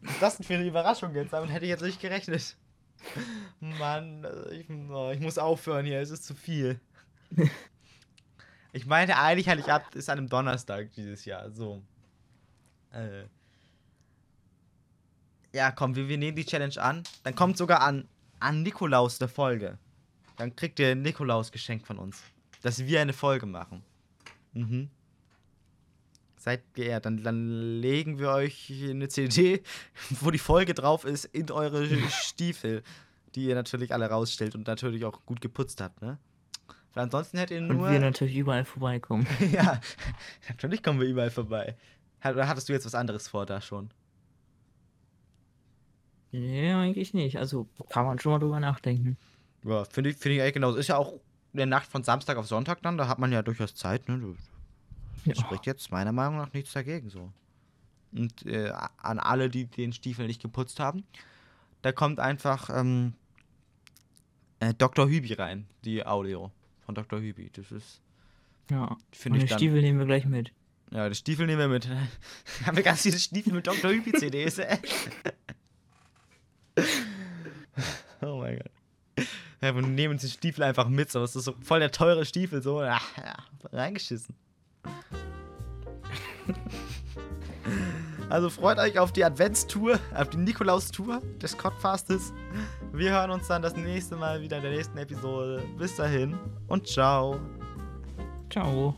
Was ist das denn für eine Überraschung jetzt? Damit hätte ich jetzt nicht gerechnet. Mann, ich, oh, ich muss aufhören hier, es ist zu viel. Ich meinte eigentlich, Heiligabend ist an einem Donnerstag dieses Jahr, so. Äh. Ja, komm, wir, wir nehmen die Challenge an. Dann kommt sogar an, an Nikolaus der Folge. Dann kriegt ihr ein Nikolaus-Geschenk von uns. Dass wir eine Folge machen. Mhm. Seid geehrt. Dann, dann legen wir euch eine CD, wo die Folge drauf ist, in eure Stiefel, [laughs] die ihr natürlich alle rausstellt und natürlich auch gut geputzt habt, ne? Weil ansonsten hättet ihr Und nur. wir natürlich überall vorbeikommen. [laughs] ja, natürlich kommen wir überall vorbei. Oder hattest du jetzt was anderes vor da schon? Nee, eigentlich nicht. Also kann man schon mal drüber nachdenken. Ja, finde ich, finde ich eigentlich genauso. Ist ja auch in der Nacht von Samstag auf Sonntag dann, da hat man ja durchaus Zeit, ne? Ja. Spricht jetzt meiner Meinung nach nichts dagegen so. Und äh, an alle, die den Stiefel nicht geputzt haben, da kommt einfach ähm, äh, Dr. Hübi rein, die Audio von Dr. Hübi. Das ist, Ja. finde ich dann. Stiefel nehmen wir gleich mit. Ja, die Stiefel nehmen wir mit. [laughs] haben wir ganz viele Stiefel mit Dr. Hübi CDs, ey. [laughs] oh mein Gott. Ja, wir nehmen uns die Stiefel einfach mit, so. Das ist so voll der teure Stiefel, so. Ja, ja, reingeschissen. [laughs] Also freut euch auf die Adventstour, auf die Nikolaustour des Codfastes. Wir hören uns dann das nächste Mal wieder in der nächsten Episode. Bis dahin und ciao. Ciao.